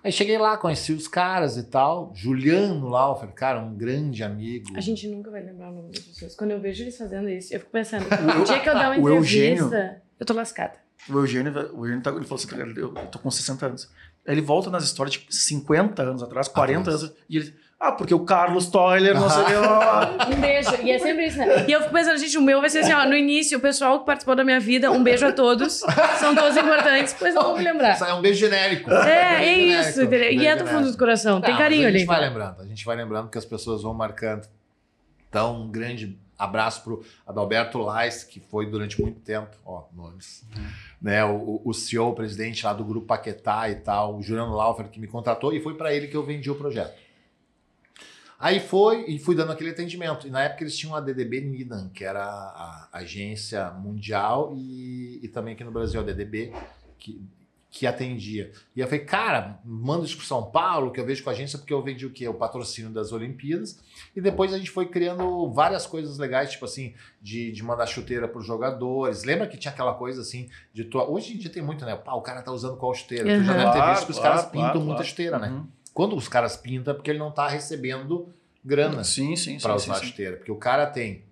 Aí cheguei lá, conheci os caras e tal. Juliano Laufer, cara, um grande amigo. A gente nunca vai lembrar o nome das pessoas. Quando eu vejo eles fazendo isso, eu fico pensando, o dia que eu dar uma entrevista, Eugênio- eu tô lascada. O Eugênio, o Eugênio tá, ele falou assim, cara, eu, tô com 60 anos. Aí Ele volta nas histórias de 50 anos atrás, 40 Atrás. anos, e ele. Ah, porque o Carlos Toiler, não sei o lá. *laughs* Um beijo. E é sempre isso, né? E eu fico pensando, gente, o meu vai ser assim, ó, no início, o pessoal que participou da minha vida, um beijo a todos. São todos importantes, pois eu vou me lembrar. Isso aí é um beijo genérico. É, é isso, entendeu? E é do fundo do coração, tem Não, carinho mas ali. A gente vai lembrando, a gente vai lembrando que as pessoas vão marcando. Então, um grande abraço pro Adalberto Lais, que foi durante muito tempo, ó, nomes, né, o, o CEO, o presidente lá do grupo Paquetá e tal, o Juliano Laufer que me contratou e foi para ele que eu vendi o projeto. Aí foi e fui dando aquele atendimento. E na época eles tinham a DDB Nidan, que era a agência mundial e, e também aqui no Brasil a DDB, que, que atendia. E eu falei, cara, manda isso para São Paulo, que eu vejo com a agência, porque eu vendi o quê? O patrocínio das Olimpíadas. E depois a gente foi criando várias coisas legais, tipo assim, de, de mandar chuteira para os jogadores. Lembra que tinha aquela coisa assim, de tu... hoje em dia tem muito, né? Pá, o cara tá usando qual chuteira? Tu já Uhum. deve ter visto que os claro, caras pintam claro, muita claro. chuteira, né? Uhum. Quando os caras pintam é porque ele não tá recebendo grana Sim, sim, para sim, usar a sim. chuteira. Porque o cara tem.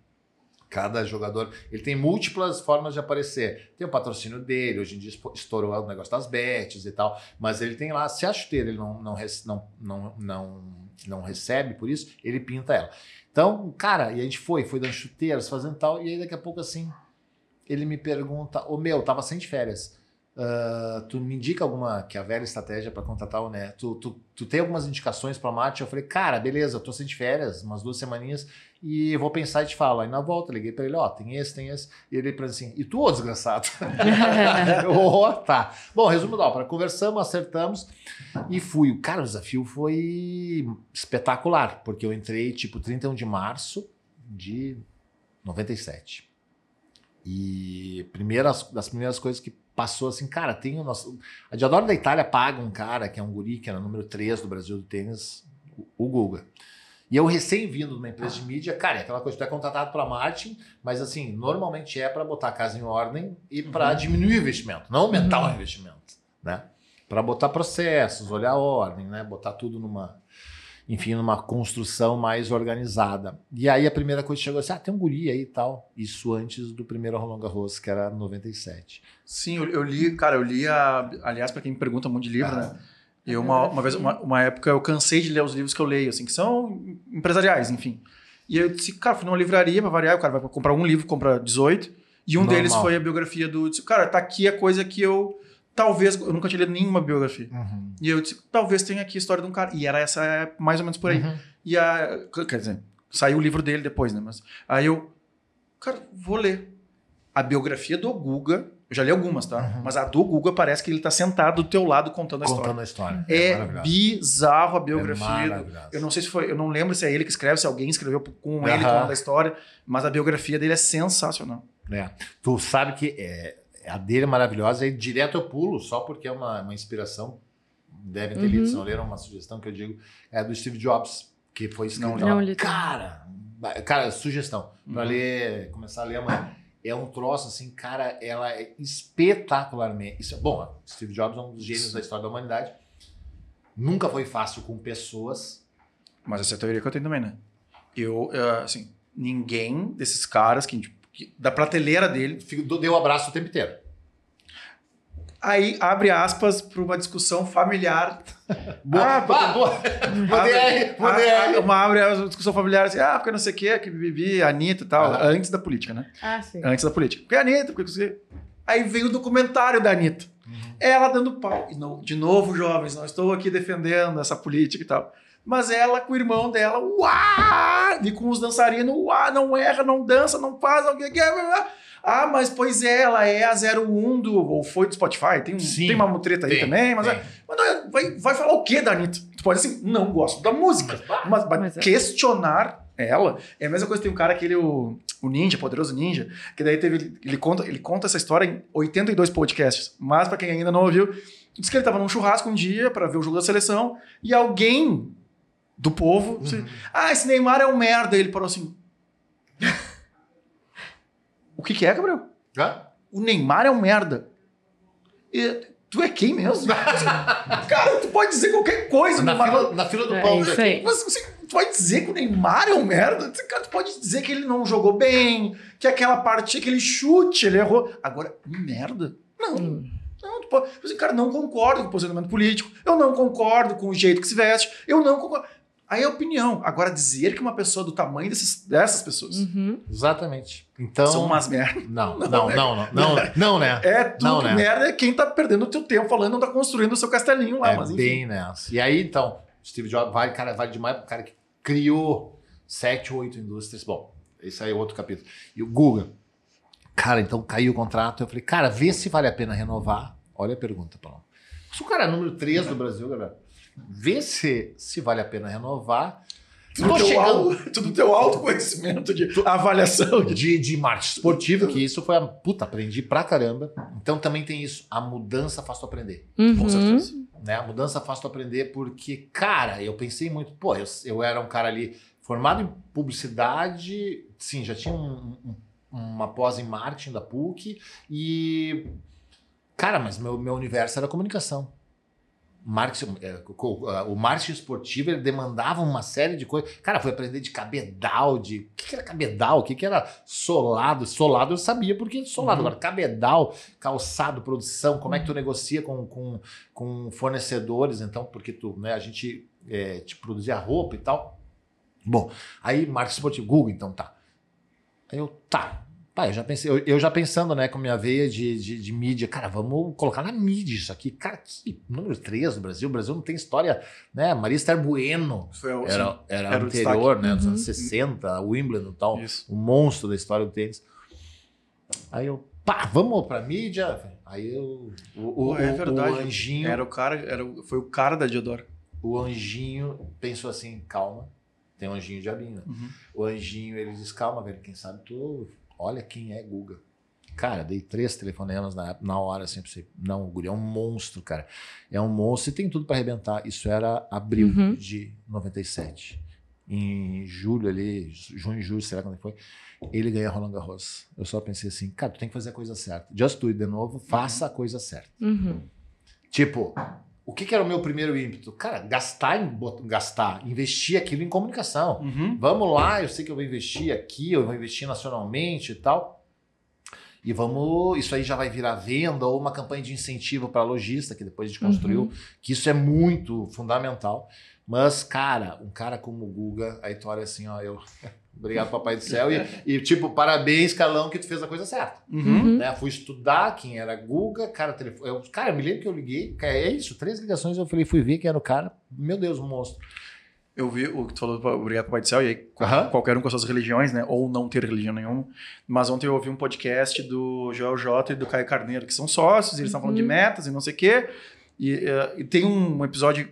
Cada jogador, ele tem múltiplas formas de aparecer. Tem o patrocínio dele, hoje em dia estourou o negócio das bets e tal, mas ele tem lá, se a chuteira ele não, não, não, não, não, não recebe por isso, ele pinta ela. Então, cara, e a gente foi, foi dando chuteiras, fazendo tal, e aí daqui a pouco assim, ele me pergunta, ô meu, tava sem de férias, ah, tu me indica alguma, que é a velha estratégia para contratar o Né? Tu, tu, tu tem algumas indicações para Marte? Eu falei, cara, beleza, eu tô sem de férias, umas duas semaninhas, e vou pensar e te falo. Aí na volta, liguei para ele, ó, tem esse, tem esse. E ele falou assim, e tu, ô desgraçado? *laughs* Ó, tá. Bom, resumo da ópera. Conversamos, acertamos e fui. Cara, o desafio foi espetacular, porque eu entrei tipo 31 de março de 97. E primeiras, das primeiras coisas que passou assim, cara, tem o nosso. A Diodoro da Itália paga um cara que é um guri, que era o número 3 do Brasil do tênis, o Guga. E eu recém-vindo de uma empresa de mídia, cara, é aquela coisa, tu é contratado para marketing, mas assim, normalmente é para botar a casa em ordem e para diminuir o investimento, não aumentar o investimento, né? Para botar processos, olhar a ordem, né? Botar tudo numa, enfim, numa construção mais organizada. E aí a primeira coisa que chegou assim, ah, tem um guri aí e tal. Isso antes do primeiro Roland Garros, que era 97. Sim, eu, eu li, cara, eu li a. Aliás, para quem me pergunta muito de livro, Ah. né? Eu, uma, uma vez, uma, uma época, eu cansei de ler os livros que eu leio, assim, que são empresariais, enfim. E eu disse, cara, fui numa livraria pra variar, o cara vai comprar um livro, compra 18. E um Normal. deles foi a biografia do. Disse, cara, tá aqui a coisa que eu. Talvez. Eu nunca tinha lido nenhuma biografia. E eu disse, talvez tenha aqui a história de um cara. E era essa, é, mais ou menos por aí. Uhum. E a. Quer dizer, saiu o livro dele depois, né? Mas aí eu. Cara, vou ler. A biografia do Guga. Eu já li algumas, tá? Uhum. Mas a do Guga parece que ele tá sentado do teu lado contando a história. Contando a história. É, maravilhoso. bizarro a É biografia. do- maravilhoso. eu não sei se foi. Eu não lembro se é ele que escreve, se alguém escreveu com ele contando a história. Mas a biografia dele é sensacional. É. Tu sabe que é, a dele é maravilhosa e direto eu pulo, só porque é uma, uma inspiração. Devem ter Uhum. lido, se não leram, uma sugestão que eu digo, é do Steve Jobs, que foi escrito. Não, não. Cara, cara, sugestão. Pra Uhum. ler, começar a ler amanhã. É um troço assim, cara, ela é espetacularmente. Isso, é- bom, Steve Jobs é um dos gênios da história da humanidade. Nunca foi fácil com pessoas. Mas essa é a teoria que eu tenho também, né? Eu, eh, assim, ninguém desses caras que, que- da prateleira dele. Deu abraço o tempo inteiro. Aí abre aspas para uma discussão familiar. *laughs* Boa, Ah, boa, boa. *laughs* Boa Abre- DR, uma abre uma discussão familiar assim, ah, porque não sei o que, que Bibi, Anitta e tal, Aham. antes da política, né? Ah, sim. Antes da política. Porque a Anitta, porque você. Aí vem o documentário da Anitta. Ela dando pau. E não- de novo, jovens, não estou aqui defendendo essa política e tal. Mas ela com o irmão dela, uá! E com os dançarinos, uá, não erra, não dança, não faz, não... Ah, mas pois é, ela é a 01 do. Ou foi do Spotify. Tem, um, Sim, tem uma treta aí Tem, também, mas, é- mas não é- vai, vai falar o que da Anitta? Tu pode assim, não gosto da música. Mas, mas Mas é. questionar ela é a mesma coisa. Tem um cara, aquele, o, o Ninja, Poderoso Ninja, que daí teve. Ele conta, ele conta essa história em 82 podcasts. Mas pra quem ainda não ouviu, diz que ele tava num churrasco um dia pra ver o jogo da seleção e alguém do povo. disse, ah, esse Neymar é um merda. E ele parou assim. O que, que é, Gabriel? Hã? O Neymar é um merda. E tu é quem mesmo? *laughs* Cara, tu pode dizer qualquer coisa. Na Neymar. fila, na fila do É pão. isso daqui. aí. Mas você, tu vai dizer que o Neymar é um merda? Cara, tu pode dizer que ele não jogou bem, que aquela parte, aquele chute, ele errou. Agora, merda? Não. Hum. Não, tu pode, assim, cara, não concordo com o posicionamento político, eu não concordo com o jeito que se veste, eu não concordo. Aí é opinião. Agora, dizer que uma pessoa do tamanho desses, dessas pessoas Uhum. Exatamente. Então. são umas merdas. Não, *laughs* Não, não, né? não, não, não, não, né? É tudo Não, né? merda, é quem tá perdendo o teu tempo falando, não tá construindo o seu castelinho lá, É mas enfim. bem nessa. E aí, então, Steve Jobs vale, cara, vale demais pro cara que criou sete ou oito indústrias. Bom, esse aí é outro capítulo. E o Google. Cara, então caiu o contrato. Eu falei, cara, vê se vale a pena renovar. Olha a pergunta, Paulo. Se o cara é número 3 do Brasil, galera, vê se, se vale a pena renovar. Tudo, Tô teu chegando. auto, *laughs* tudo teu autoconhecimento de avaliação. De... de, marketing esportivo, que isso foi a puta, aprendi pra caramba. Então também tem isso. A mudança faz tu aprender. Com Uhum. certeza. né? A mudança faz tu aprender porque, cara, eu pensei muito, pô, eu, eu era um cara ali formado em publicidade, sim, já tinha um- um- uma pós em marketing da PUC e, cara, mas meu, meu universo era comunicação. Marketing, é, co- o marketing esportivo ele demandava uma série de coisas. Cara, foi aprender de cabedal, de. O que, era cabedal? O que, que era solado? Solado eu sabia porque solado. Uhum. Agora, cabedal, calçado, produção, como é que tu negocia com, com, com fornecedores, então, porque tu, né, a gente é, te produzia roupa e tal. Bom, aí marketing esportivo, Google, então tá. Aí eu, tá. Pai, eu já pensei, eu, eu já pensando, né, com minha veia de, de, de mídia, cara, vamos colocar na mídia isso aqui. Cara, que número 3 do Brasil, o Brasil não tem história, né? Maria Esther Bueno Foi o- era, era, era o anterior, né, dos Uhum. anos 60, Wimbledon e tal, Isso. o monstro da história do tênis. Aí eu, pá, vamos pra mídia. Aí eu, o, o, é verdade. o anjinho, Era o cara, era, o- foi o cara da Diodoro. o anjinho pensou assim, calma, tem um anjinho diabinho, né? Uhum. O anjinho, ele diz, calma, velho, quem sabe tu, olha quem é Guga. Cara, dei três telefonemas na, na hora, assim, pra você. Não, o Guri é um monstro, cara. É um monstro e tem tudo pra arrebentar. Isso era abril Uhum. de 97. Em julho ali, junho, julho, será quando foi? Ele ganha Roland Garros. Eu só pensei assim, cara, tu tem que fazer a coisa certa. Just do it de novo, faça a coisa certa. Uhum. Tipo, o que, que era o meu primeiro ímpeto? Cara, gastar, em, gastar, investir aquilo em comunicação. Uhum. Vamos lá, eu sei que eu vou investir aqui, eu vou investir nacionalmente e tal. E vamos, isso aí já vai virar venda ou uma campanha de incentivo para lojista que depois a gente construiu, que isso é muito fundamental. Mas, cara, um cara como o Guga, aí tu olha assim, ó, eu. Obrigado, Papai do Céu. E, e, tipo, parabéns, Calão, que tu fez a coisa certa. Uhum. Uhum. Né? Fui estudar quem era Guga, cara, telefone. Eu, cara, me lembro que eu liguei, é isso, três ligações, eu falei, fui ver quem era o cara. Meu Deus, um monstro. Eu vi o que tu falou, obrigado Papai do Céu, e aí Aham. qualquer um com as suas religiões, né? Ou não ter religião nenhuma. Mas ontem eu ouvi um podcast do Joel J e do Caio Carneiro, que são sócios, e eles estão falando de Uhum. metas e não sei o quê. E, eh, e tem um episódio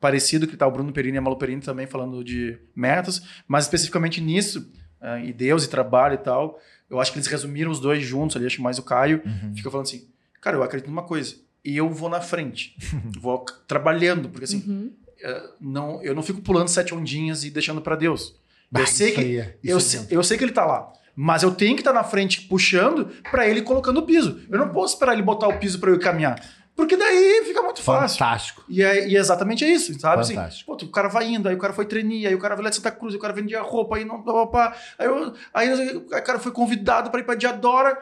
parecido que tá o Bruno Perini e a Malu Perini também falando de metas, mas especificamente nisso, eh, e Deus e trabalho e tal, eu acho que eles resumiram os dois juntos ali, acho que mais o Caio, fica falando assim, cara, eu acredito numa coisa, e eu vou na frente, *laughs* vou trabalhando, porque assim, Uhum. eh, não, eu não fico pulando sete ondinhas e deixando para Deus. Bah, Eu sei isso que é- eu, é sei, eu sei que ele tá lá. Mas eu tenho que estar na frente puxando pra ele colocando o piso. Eu não posso esperar ele botar o piso pra eu caminhar. Porque daí fica muito fácil. Fantástico. E é, e é exatamente isso, sabe? Assim, Fantástico. pô, o cara vai indo, aí o cara foi treinar, aí o cara vai lá de Santa Cruz, aí o cara vendia roupa, aí não. Pá, pá, pá. aí, eu- aí o cara foi convidado pra ir pra Diadora.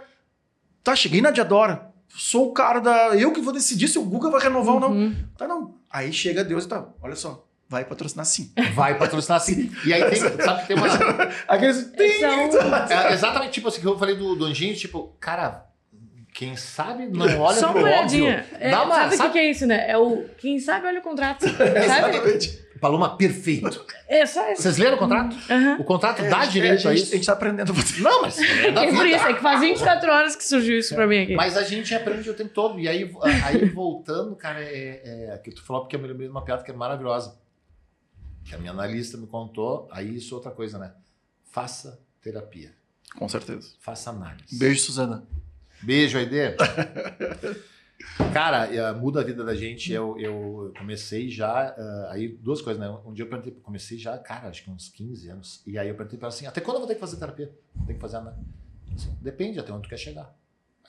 Tá, cheguei na Diadora. Sou o cara da. Eu que vou decidir se o Guga vai renovar ou não. Uhum. Tá, não. Aí chega Deus e tá. Olha só, vai patrocinar sim. Vai patrocinar assim. E aí tem, *laughs* sabe que tem uma. Aqueles. *laughs* É exatamente tipo assim que eu falei do, do Anjinho, tipo, cara, quem sabe não olha Só pro uma óbvio. olhadinha. É, Dá uma- sabe o que sabe- que é isso, né? É o quem sabe olha o contrato. *laughs* sabe? Exatamente. Paloma, perfeito. É só isso. Vocês leram o contrato? Aham. O contrato É, dá direito a isso. A gente tá aprendendo. *laughs* Não, mas é da É por vida. isso, é que faz 24 horas que surgiu isso pra mim aqui. Mas a gente aprende o tempo todo. E aí, aí voltando, cara, é, é que tu falou porque eu me lembrei de uma piada que é maravilhosa. Que a minha analista me contou. Aí isso é outra coisa, né? Faça terapia. Com certeza. Faça análise. Beijo, Suzana. Beijo, Aide. *laughs* Cara, eh, muda a vida da gente. Eu, eu comecei já. eh, aí, duas coisas, né? Um dia eu perguntei, comecei já, cara, acho que uns 15 anos. E aí eu perguntei pra ela assim: até quando eu vou ter que fazer terapia? Tem que fazer, né? Assim, Depende até onde tu quer chegar.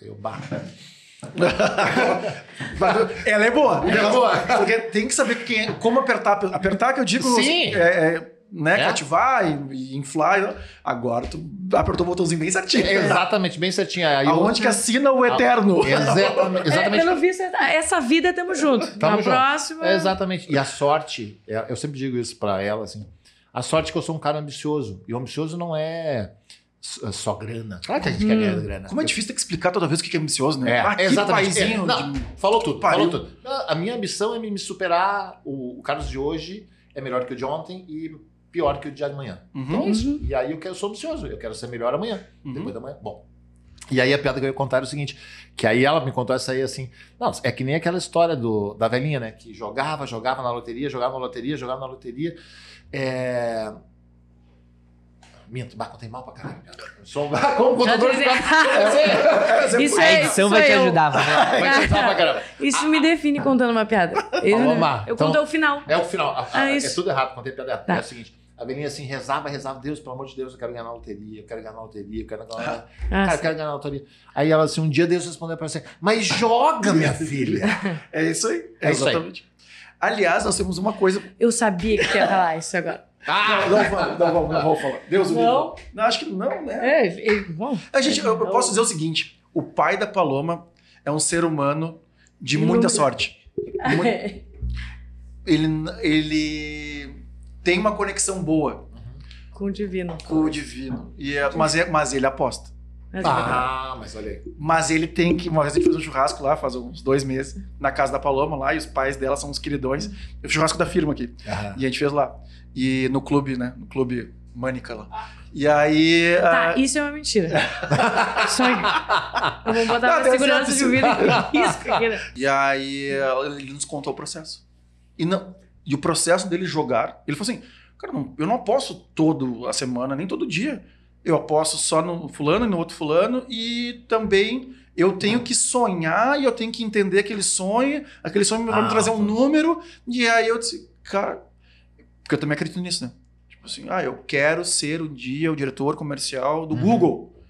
Aí eu bato. Ela é boa. Ela é boa. Porque tem que saber quem, é, como apertar. Apertar que eu digo. Sim. É, é, né, É. cativar e, e inflar. Agora tu apertou o botãozinho bem certinho. Exatamente, bem certinho. Aí Aonde que assina o eterno? *laughs* Exatamente. É, exatamente. pelo visto, essa vida tamo junto. Tamo Na junto. próxima. É, exatamente. E a sorte, é, eu sempre digo isso pra ela, assim. A sorte é que eu sou um cara ambicioso. E o ambicioso não é só grana. Claro que a gente quer ganhar grana. Como é difícil ter que explicar toda vez o que é ambicioso, né? É, ah, exatamente. É, não, de- falou tudo, Pariu. falou tudo. A minha ambição é me me superar. O, o Carlos de hoje é melhor que o de ontem e pior que o de amanhã. Então é Uhum. isso. E aí eu, quero, eu sou ambicioso, eu quero ser melhor amanhã, Uhum. depois da manhã. Bom. E aí a piada que eu ia contar era o seguinte, que aí ela me contou essa aí assim, não, é que nem aquela história do, da velhinha, né, que jogava, jogava na loteria, jogava na loteria, jogava na loteria, é... Minto, bah, contei mal pra caralho. Eu Sou *laughs* como contador de dizer- piada. *laughs* Isso A é, edição isso vai te eu. ajudar. Vai te ajudar pra *laughs* caramba. Isso me define contando uma piada. Eu, Vamos lá. eu Então- conto o final. É o final. A- a- Ah, é isso. tudo errado, contei piada errada. Tá. É o seguinte, a velhinha assim rezava, rezava, Deus, pelo amor de Deus, eu quero ganhar na loteria, eu quero ganhar na loteria, eu quero ganhar na *laughs* Ah, Cara, eu quero ganhar na loteria. Aí ela assim, um dia Deus respondeu pra você, mas joga, minha *laughs* filha. É isso aí. É isso aí. Exatamente. Aliás, nós temos uma coisa. eu sabia que ia falar isso agora. *laughs* Ah, Não, vamos, não, vamos, não vamos falar. Deus o Não. livre. Não, acho que não, né? É, é, bom. A gente, eu, eu posso dizer o seguinte: o pai da Paloma é um ser humano de muita sorte. Mu- Ele, ele tem uma conexão boa Com o divino. com o divino. E é- mas, é- mas ele aposta. Mas ah, mas olha aí. Mas ele tem que. Uma vez a gente fez um churrasco lá, faz uns dois meses, na casa da Paloma lá, e os pais dela são uns queridões. O churrasco da firma aqui. E a gente fez lá. E no clube, né? No clube Mânica lá. E aí. Tá, ah, isso é uma mentira. *laughs* Sonho. Eu vou botar Não, pra deve segurança de vida em risco aqui, né? E aí ele nos contou o processo. E, não, e o processo dele jogar, ele falou assim: cara, não- eu não aposto toda a semana, nem todo dia. Eu aposto só no fulano e no outro fulano, e também eu tenho que sonhar e eu tenho que entender aquele sonho, aquele sonho vai me Ah, trazer um tá. número, e aí eu disse, cara, porque eu também acredito nisso, né? Tipo assim, ah, eu quero ser um dia o diretor comercial do Uhum. Google.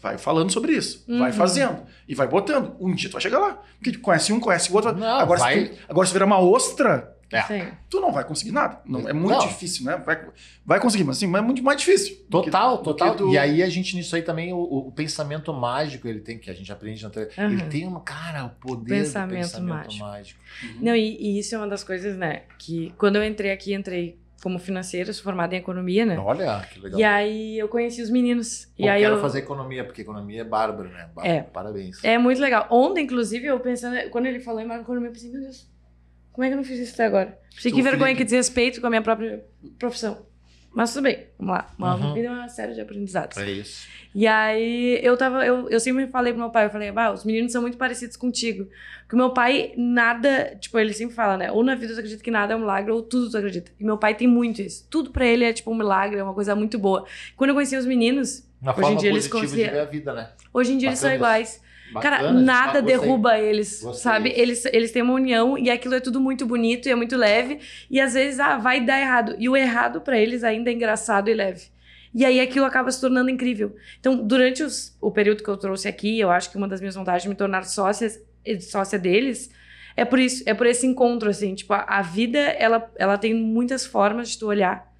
Vai falando sobre isso, vai Uhum. fazendo e vai botando. Um dia tu vai chegar lá. Porque conhece um, conhece o outro. Não, agora, vai- se agora se virar uma ostra, É. Sim. tu não vai conseguir nada. Não, é muito Não. difícil, né? Vai, vai conseguir, mas assim, mas é muito mais difícil. do que- Total, do total. E aí a gente nisso aí também, o, o pensamento mágico ele tem, que a gente aprende na tele- Aham. Ele tem um, cara, o poder Pensamento do pensamento mágico. mágico. Não, e, e isso é uma das coisas, né? Que quando eu entrei aqui, entrei como financeira, sou formada em economia, né? Olha, que legal. E aí eu conheci os meninos. E Pô, aí quero eu... fazer economia, porque economia é bárbaro, né? Bárbaro, É. Parabéns. É muito legal. Ontem, inclusive, eu pensando, quando ele falou em macroeconomia, eu pensei, meu Deus, como é que eu não fiz isso até agora? Tu, que vergonha, Felipe. que desrespeito com a minha própria profissão. Mas tudo bem, vamos lá. Uma Uhum. vida é uma série de aprendizados. É isso. E aí eu tava, eu, eu sempre falei pro meu pai, eu falei, ah, os meninos são muito parecidos contigo. Porque o meu pai, nada, tipo, ele sempre fala, né? Ou na vida tu acredita que nada é um milagre, ou tudo tu acredita. E meu pai tem muito isso. Tudo pra ele é tipo um milagre, é uma coisa muito boa. Quando eu conheci os meninos, Uma Hoje em dia eles conseguiam- né? hoje em dia eles são Bacana isso. iguais. Cara, Bacana, nada ah, gostei. derruba eles, Gostei sabe? Eles, eles têm uma união e aquilo é tudo muito bonito e é muito leve. E às vezes, ah, vai dar errado. E o errado pra eles ainda é engraçado e leve. E aí aquilo acaba se tornando incrível. Então, durante os- o período que eu trouxe aqui, eu acho que uma das minhas vontades de me tornar sócias, eh, sócia deles é por isso, é por esse encontro, assim. Tipo, a, a vida, ela, ela tem muitas formas de tu olhar.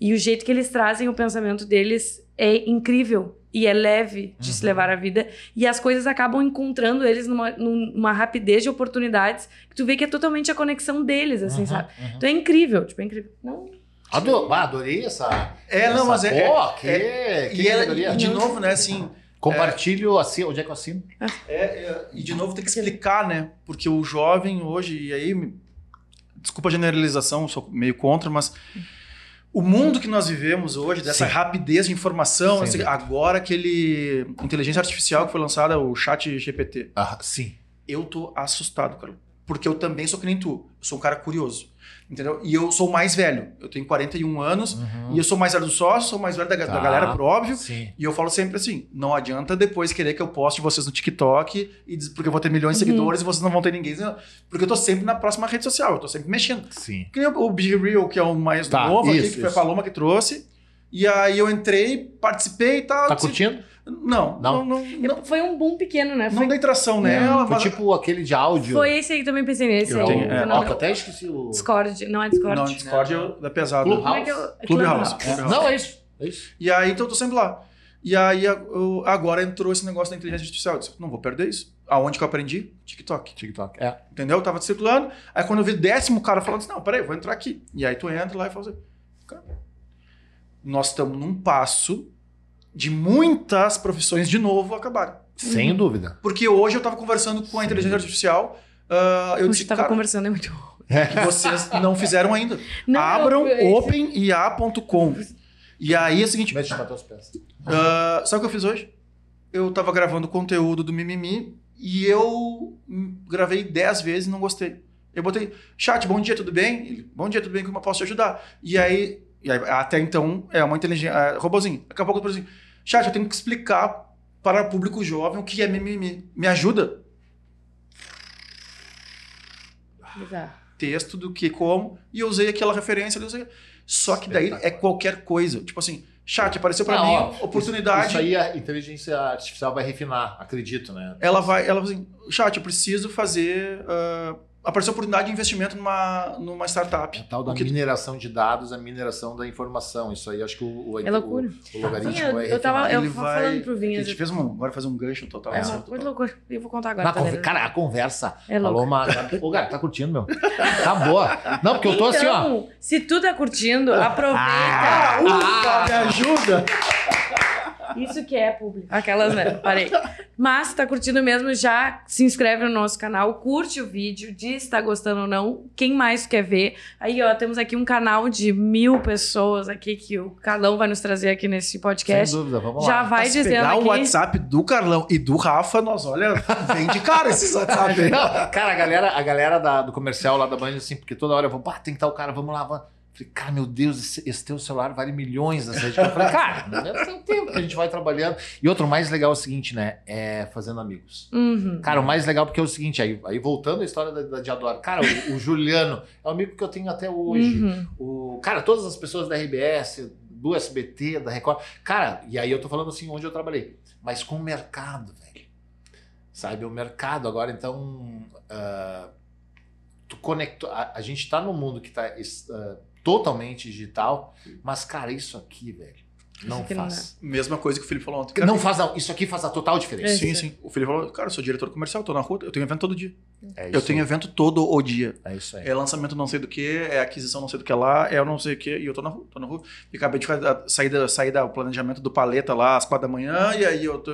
E o jeito que eles trazem o pensamento deles é incrível. E é leve de se Uhum. levar a vida. E as coisas acabam encontrando eles numa, numa rapidez de oportunidades que tu vê que é totalmente a conexão deles, assim, Uhum, sabe? uhum. Então é incrível, tipo, é incrível. Não, Ado- ah, adorei essa. É, não, essa- mas é. Pô, que, é- que e, ela- categoria. e de novo, né, assim. Compartilho assim, onde é que eu assino? É, é, e de novo tem que explicar, né? Porque o jovem hoje, e aí, desculpa a generalização, sou meio contra, mas o mundo que nós vivemos hoje, dessa Sim. rapidez de informação, assim, agora aquele inteligência artificial que foi lançada, o chat GPT, Ah, sim. eu tô assustado, cara. Porque eu também sou que nem tu. Eu sou um cara curioso. Entendeu? E eu sou o mais velho. Eu tenho 41 anos Uhum. e eu sou mais velho do sócio, sou mais velho da, da Tá. galera, por óbvio. Sim. E eu falo sempre assim: não adianta depois querer que eu poste vocês no TikTok e diz, porque eu vou ter milhões de Uhum. seguidores e vocês não vão ter ninguém. Porque eu tô sempre na próxima rede social, eu tô sempre mexendo. Sim. Que nem o Be Real, que é o mais Tá, novo isso, aqui, que foi a isso. Paloma que trouxe. E aí eu entrei, participei e tal. Tá disse- curtindo? Não, não, Não? não, não, Foi um boom pequeno, né? não Foi, dei tração nela, Foi mas... tipo aquele de áudio. foi esse aí que também pensei nesse Eu aí. tenho- é, eu não- Ó, eu até esqueci o. Discord, não é Discord. Não, Discord é da pesada. Clubhouse. Como é que eu... Clubhouse. Clubhouse. Clubhouse. Não, é isso. É isso. E aí, então eu tô sempre lá. E aí, eu- agora entrou esse negócio da inteligência artificial. Eu disse, não vou perder isso. Aonde que eu aprendi? TikTok. TikTok. É. Entendeu? Eu tava circulando. Aí quando eu vi décimo cara falando, disse, não, peraí, eu vou entrar aqui. E aí tu entra lá e fala assim, cara, nós estamos num passo de muitas profissões de novo acabarem. Sem dúvida. Porque hoje eu tava conversando com a Sim. inteligência artificial, ah, eu A disse, gente tava cara, conversando, é muito bom. que vocês *laughs* não fizeram ainda. Não, Abram openia.com. E aí é o seguinte, Mete os pés. Ah, sabe o que eu fiz hoje? Eu tava gravando conteúdo do Mimimi e eu gravei 10 vezes e não gostei. Eu botei, chat, bom dia, tudo bem? Ele, bom dia, tudo bem, como eu posso te ajudar? E aí, e aí, até então, é uma inteligência, é, robozinho. Daqui a pouco eu assim, chat, eu tenho que explicar para o público jovem o que é Mimimi. Me ajuda? Bizarro. Texto do que, como, e eu usei aquela referência, eu usei. Só que daí é qualquer coisa. Tipo assim, chat, apareceu para mim, ó, oportunidade. Isso aí a inteligência artificial vai refinar, acredito, né? ela vai, ela vai assim, chat, eu preciso fazer, ah, apareceu oportunidade de investimento numa, numa startup. A tal da que- mineração de dados, a mineração da informação. Isso aí acho que o, o, É loucura. o, o logaritmo Sim, eu, vai eu tava eu Ele tava vai- falando pro A Vinhas. gente fez um, agora fazer um gancho total. É. É, total. muito loucura. Eu vou contar agora. Na tá conver-? Cara, a conversa. É falou uma. Ô, cara, tá curtindo, meu? Tá boa. Não, porque eu tô assim, ó. Então, se tu tá curtindo, aproveita. Ah, ufa, me ajuda! Isso que é público. Aquelas, né? Parei. Mas se tá curtindo mesmo, já se inscreve no nosso canal, curte o vídeo, diz se tá gostando ou não. Quem mais quer ver? Aí, ó, temos aqui um canal de mil pessoas aqui que o Carlão vai nos trazer aqui nesse Sem podcast. dúvida, vamos Já lá. vai Se dizendo pegar aqui. o WhatsApp do Carlão e do Rafa, nós olha, vem de cara esses WhatsApp aí. Não, cara, a galera, a galera da- do comercial lá da Band, assim, porque toda hora eu vou, pá, tem que estar o cara, vamos lá, vamos. Falei, cara, meu Deus, esse, esse teu celular vale milhões nessa rede. Eu falei, cara, não deve ter um tempo que a gente vai trabalhando. E outro mais legal é o seguinte, né? É fazendo amigos. Uhum. Cara, o mais legal porque é o seguinte, aí, aí voltando à história da, da Diadora, cara, o, o Juliano é um amigo que eu tenho até hoje. Uhum. O, cara, todas as pessoas da RBS, do SBT, da Record. Cara, e aí eu tô falando assim, onde eu trabalhei. Mas com o mercado, velho. Sabe, o mercado agora, então. ah, tu conectou. A, a gente tá num mundo que tá ah, totalmente digital, mas, cara, isso aqui, velho, não aqui não faz. Mesma coisa que o Felipe falou ontem. Não faz, não. Isso aqui faz a total diferença. É. Sim, sim. O Felipe falou, cara, eu sou diretor comercial, tô na rua, eu tenho evento todo dia. É Eu isso tenho aí. evento todo o dia. É isso aí. É lançamento não sei do que, é aquisição não sei do que lá, é eu não sei o que, e eu tô na rua, tô na rua. E acabei de sair, da, sair do planejamento do paleta lá às quatro da manhã, e aí eu tô.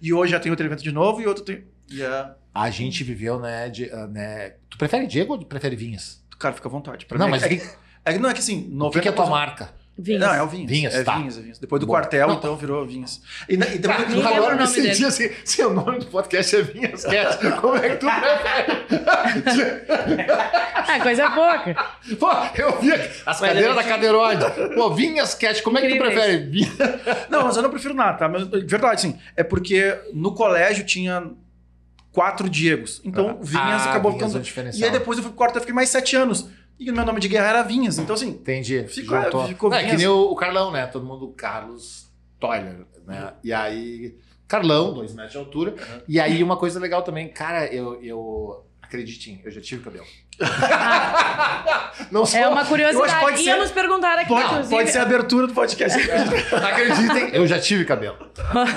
E hoje já tem outro evento de novo, e outro tem. E é, A gente viveu, né, de, né... Tu prefere Diego ou tu prefere Vinhas? cara, fica à vontade. Pra não, mim, mas é, o que, é que não é que assim, 90%. o que que é a tua marca? Vinhas. Não, é o Vinhas. Vinhas, é tá. Vinhas, é Vinhas. Depois do Bom. quartel, Não. então virou Vinhas. E, e depois Nem lembro Agora o eu me nome dele. senti assim, se o nome do podcast é Vinhas Cast, *laughs* como é que tu prefere? *laughs* Ah, coisa boa, cara. Pô, eu vi as cadeiras da cadeirões. Pô, Vinhas Cast, como é que tu prefere? Vinhas- Não, mas eu não prefiro nada, tá? Mas, de verdade, sim. É porque no colégio tinha quatro Diegos. Então, Vinhas Ah, acabou Vinhas é ficando. diferencial. E aí depois eu fui pro quartel, eu fiquei mais sete anos. E o meu nome de guerra era Vinhas. Então, assim, Entendi. Ficou- juntou. ficou é que Vinhas. nem o, o Carlão, né? Todo mundo Carlos Toiler, né? E aí, Carlão, dois metros de altura. E aí, uma coisa legal também, cara, eu, eu acreditem, eu já tive cabelo. *laughs* Não sou, É uma curiosidade. pode ser- Íamos perguntar aqui, pode, inclusive. pode ser a abertura do podcast. *laughs* Acreditem, eu já tive cabelo.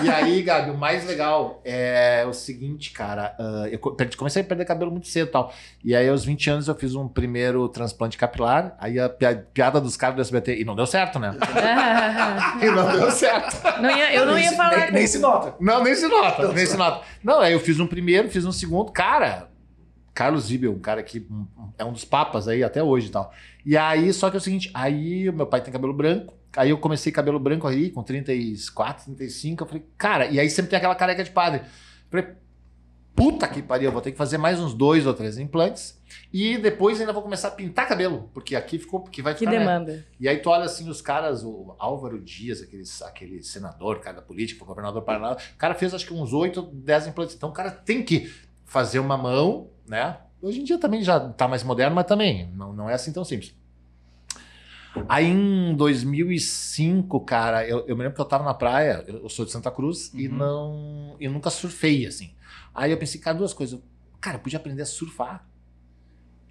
E aí, Gabi, o mais legal é o seguinte, cara. ah, eu comecei a perder cabelo muito cedo e tal. E aí, aos 20 anos, eu fiz um primeiro transplante capilar. Aí a pia- piada dos caras do SBT. E não deu certo, né? *laughs* E não deu certo. Não ia- eu não ia falar. nem, nem se nota. Não, nem se nota, nem se nota. Não, aí eu fiz um primeiro, fiz um segundo. Cara, Carlos Zibel, um cara que é um dos papas aí até hoje e tal. E aí, só que é o seguinte, aí o meu pai tem cabelo branco. Aí eu comecei cabelo branco aí, com 34, 35. Eu falei, cara, e aí sempre tem aquela careca de padre. Eu falei, puta que pariu, eu vou ter que fazer mais uns dois ou três implantes. E depois ainda vou começar a pintar cabelo, porque aqui ficou, porque vai Que ficar. né? demanda. E aí tu olha assim os caras, o Álvaro Dias, aquele, aquele senador, cara da política, governador do Paraná, o cara fez acho que uns 8, 10 implantes. Então o cara tem que fazer uma mão, né? Hoje em dia também já tá mais moderno, mas também não, não é assim tão simples. Aí em 2005, cara, eu, eu me lembro que eu tava na praia, eu eu sou de Santa Cruz e Uhum. não. E nunca surfei, assim. Aí eu pensei, cara, duas coisas. Cara, eu podia aprender a surfar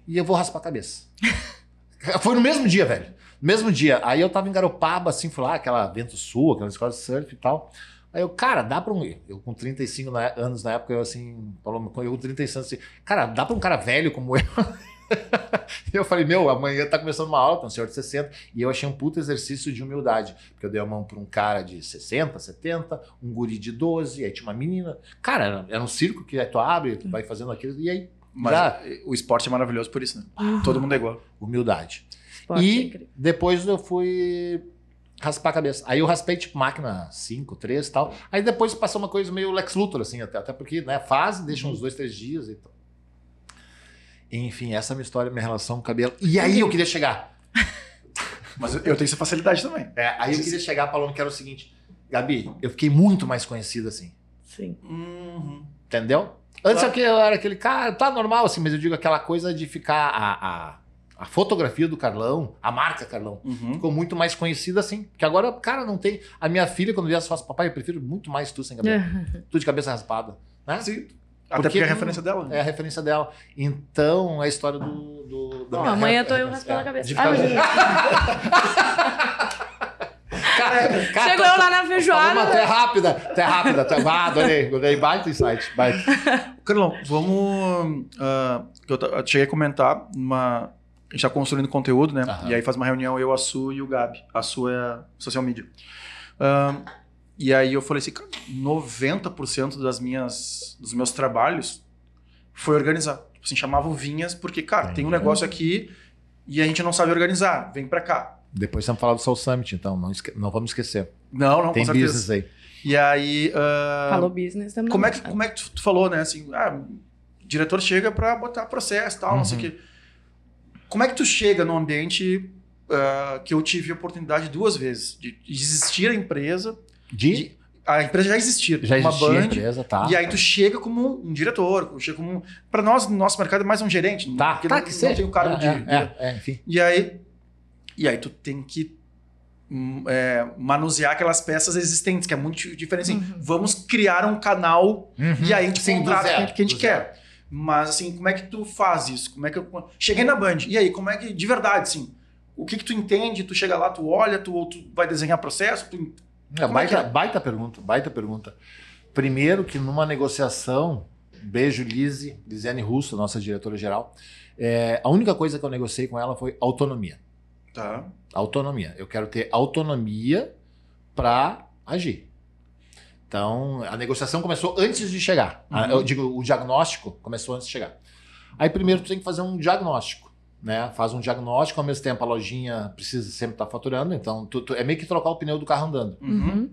e eu vou raspar a cabeça. *laughs* Foi no mesmo dia, velho. No mesmo dia. Aí eu tava em Garopaba, assim, fui lá, aquela Vento Sul, aquela escola de surf e tal. Aí eu, cara, dá pra um. Eu com 35 na- anos na época, eu assim, falou, eu com 35 anos, assim, cara, dá pra um cara velho como eu. *laughs* eu falei, meu, amanhã tá começando uma aula, tem um senhor de 60, e eu achei um puto exercício de humildade, porque eu dei a mão pra um cara de 60, 70, um guri de 12, aí tinha uma menina. Cara, era, era um circo que aí tu abre, tu vai fazendo aquilo, e aí, Mas Já. o esporte é maravilhoso por isso, né? Todo mundo é igual. humildade. Esporte é E incrível. depois eu fui raspar a cabeça. Aí eu raspei tipo máquina 5, 3 e tal. Aí depois passou uma coisa meio Lex Luthor, assim, até, até porque, né, fase, deixa uns dois, três dias e tal. Enfim, essa é a minha história, minha relação com o cabelo. E aí eu queria chegar. Mas eu eu tenho essa facilidade também. É, aí eu queria chegar falando que era o seguinte, Gabi, eu fiquei muito mais conhecido assim. Sim. Uhum. Entendeu? Antes Claro. eu era aquele cara, tá normal assim, mas eu digo aquela coisa de ficar a, a, a fotografia do Carlão, a marca Carlão, Uhum. ficou muito mais conhecida assim. Porque agora, cara, não tem. A minha filha, quando vê as fotos, papai, eu prefiro muito mais tu sem cabelo. *laughs* Tu de cabeça raspada. Né? Sim. Até Porque porque é a referência dela. né? É a referência dela. Então, é a história do. do da Bom, minha amanhã tô eu raspando a cabeça. de ficar- *laughs* Cara, cara, Chegou tá- lá na feijoada. mas tu é rápida, tu é rápida. Tu é... Ah, adorei, adorei. Baita insight. Baita. Carlão, vamos. ah, que eu, ta- eu cheguei a comentar uma. A gente tá construindo conteúdo, né? Aham. E aí faz uma reunião eu, a Su e o Gabi. A Su é social media. Ah, e aí eu falei assim, cara, 90% das minhas, dos meus trabalhos foi organizar. Tipo assim, chamavam vinhas porque, cara, tem um negócio aqui e a gente não sabe organizar. Vem pra cá. Depois vamos falar do Soul Summit, então. Não, esque- não vamos esquecer. Não, não, Tem com certeza. business aí. E aí. ah, Falou business também. Como é que, como é que tu, tu falou, né? Assim, ah, o diretor chega pra botar processo e tal, não sei o Uhum. quê. Como é que tu chega num ambiente ah, que eu tive a oportunidade duas vezes de existir a empresa, De? de- a empresa já existia, já uma existia a band, empresa, tá? e aí tu chega como um diretor, chega como para nós no nosso mercado é mais um gerente, Tá, porque tá, não, que não seja. tem o cargo é, de, é, é, é, enfim. e aí e aí tu tem que hum, é, manusear aquelas peças existentes, que é muito diferente. Assim, Vamos criar um canal e aí a gente Sim, contrata zero, quem que a gente quer. Mas assim, como é que tu faz isso? Como é que eu cheguei na Band? E aí, como é que de verdade, assim, o que que tu entende? Tu chega lá, tu olha, tu, ou tu vai desenhar processo, tu... É, é baita, é? baita pergunta, baita pergunta. Primeiro que numa negociação, beijo Lise, Lisiane Russo, nossa diretora-geral, é, a única coisa que eu negociei com ela foi autonomia. Tá. Autonomia. Eu quero ter autonomia para agir. Então, a negociação começou antes de chegar. Uhum. Eu digo, o diagnóstico começou antes de chegar. Aí, primeiro, tu tem que fazer um diagnóstico. Né? Faz um diagnóstico, ao mesmo tempo a lojinha precisa sempre estar faturando, então tu- tu- é meio que trocar o pneu do carro andando. Uhum. Uhum.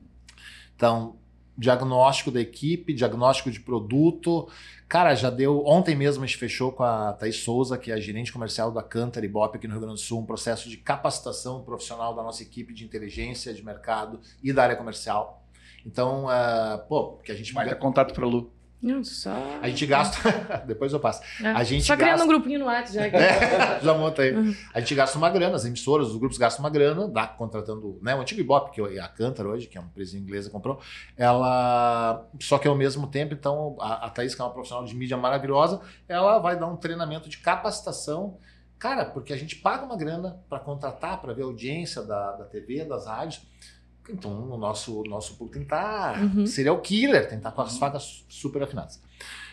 Então, diagnóstico da equipe, diagnóstico de produto. Cara, já deu. Ontem mesmo a gente fechou com a Thaís Souza, que é a gerente comercial da Cantar e Bop aqui no Rio Grande do Sul, um processo de capacitação profissional da nossa equipe de inteligência de mercado e da área comercial. Então, ah, pô, que a gente Vai dar contato pra Lu. Não, só. a gente gasta. *laughs* Depois eu passo. É. a gente Só criando gasta- um grupinho no WhatsApp já. que- *laughs* É, já montei. Uhum. A gente gasta uma grana, as emissoras, os grupos gastam uma grana, dá contratando, né, o antigo Ibope, que é a Cantar hoje, que é uma empresa inglesa, comprou, ela, só que ao mesmo tempo, então, a, a Thaís, que é uma profissional de mídia maravilhosa, ela vai dar um treinamento de capacitação, cara, porque a gente paga uma grana para contratar, para ver a audiência da, da TV, das rádios, então o nosso, o nosso público que estar Uhum. serial killer, que estar com as facas super afinadas.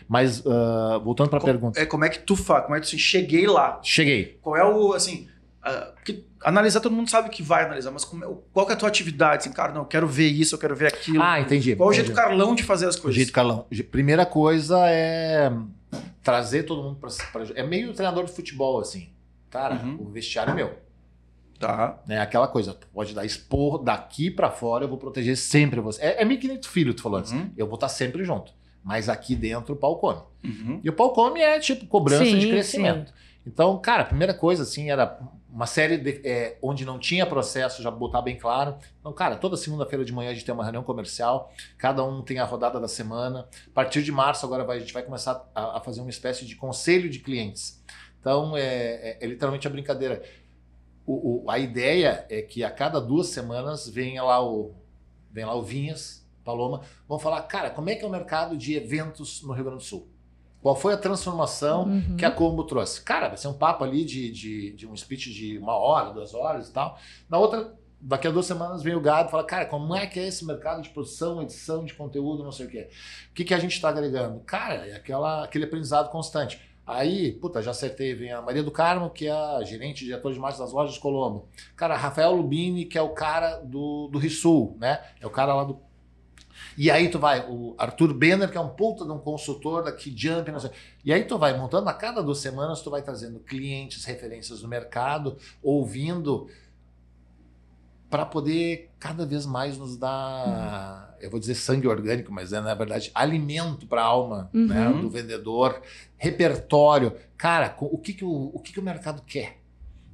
Mas, ah, voltando para a pergunta. É, como é que tu faz? Como é que tu assim, cheguei lá? Cheguei. Qual é o, assim... ah, porque analisar, todo mundo sabe que vai analisar, mas como é- qual que é a tua atividade? Assim, cara, não, eu quero ver isso, eu quero ver aquilo. Ah, entendi. Qual é o jeito Carlão de fazer as O coisas? jeito Carlão. Primeira coisa é trazer todo mundo para. É meio treinador de futebol, assim. Cara, Uhum. o vestiário é meu. Tá. Né? Aquela coisa, pode dar expor daqui pra fora, eu vou proteger sempre você. É, é meio que nem tu filho, tu falou antes. Uhum. Eu vou estar sempre junto. Mas aqui dentro o pau come. Uhum. E o pau come é tipo cobrança de Sim, crescimento. Então, cara, a primeira coisa, assim, era uma série de- é, onde não tinha processo, já botar bem claro. Então, cara, toda segunda-feira de manhã a gente tem uma reunião comercial, cada um tem a rodada da semana. A partir de março, agora vai- a gente vai começar a, a fazer uma espécie de conselho de clientes. Então, é, é- é literalmente a brincadeira. O- o- a ideia é que a cada duas semanas venha lá o, vem lá o Vinhas, Paloma, vão falar, cara, como é que é o mercado de eventos no Rio Grande do Sul? Qual foi a transformação Uhum. que a Combo trouxe? Cara, vai ser um papo ali de, de, de um speech de uma hora, duas horas e tal. Na outra, daqui a duas semanas vem o Gado e fala, cara, como é que é esse mercado de produção, edição de conteúdo, não sei o quê. O que, que a gente está agregando? Cara, é aquela, aquele aprendizado constante. Aí, puta, já acertei, vem a Maria do Carmo, que é a gerente, diretor de marketing das lojas Colombo. Cara, Rafael Lubini, que é o cara do, do Rissul, né? É o cara lá do e aí tu vai, o Arthur Benner, que é um puta de um consultor daqui, Jump, não sei. E aí tu vai montando, a cada duas semanas tu vai trazendo clientes, referências do mercado, ouvindo, para poder cada vez mais nos dar, eu vou dizer sangue orgânico, mas é na verdade alimento para a alma Uhum. né, do vendedor, repertório. Cara, o que, que, o, o que, que o mercado quer?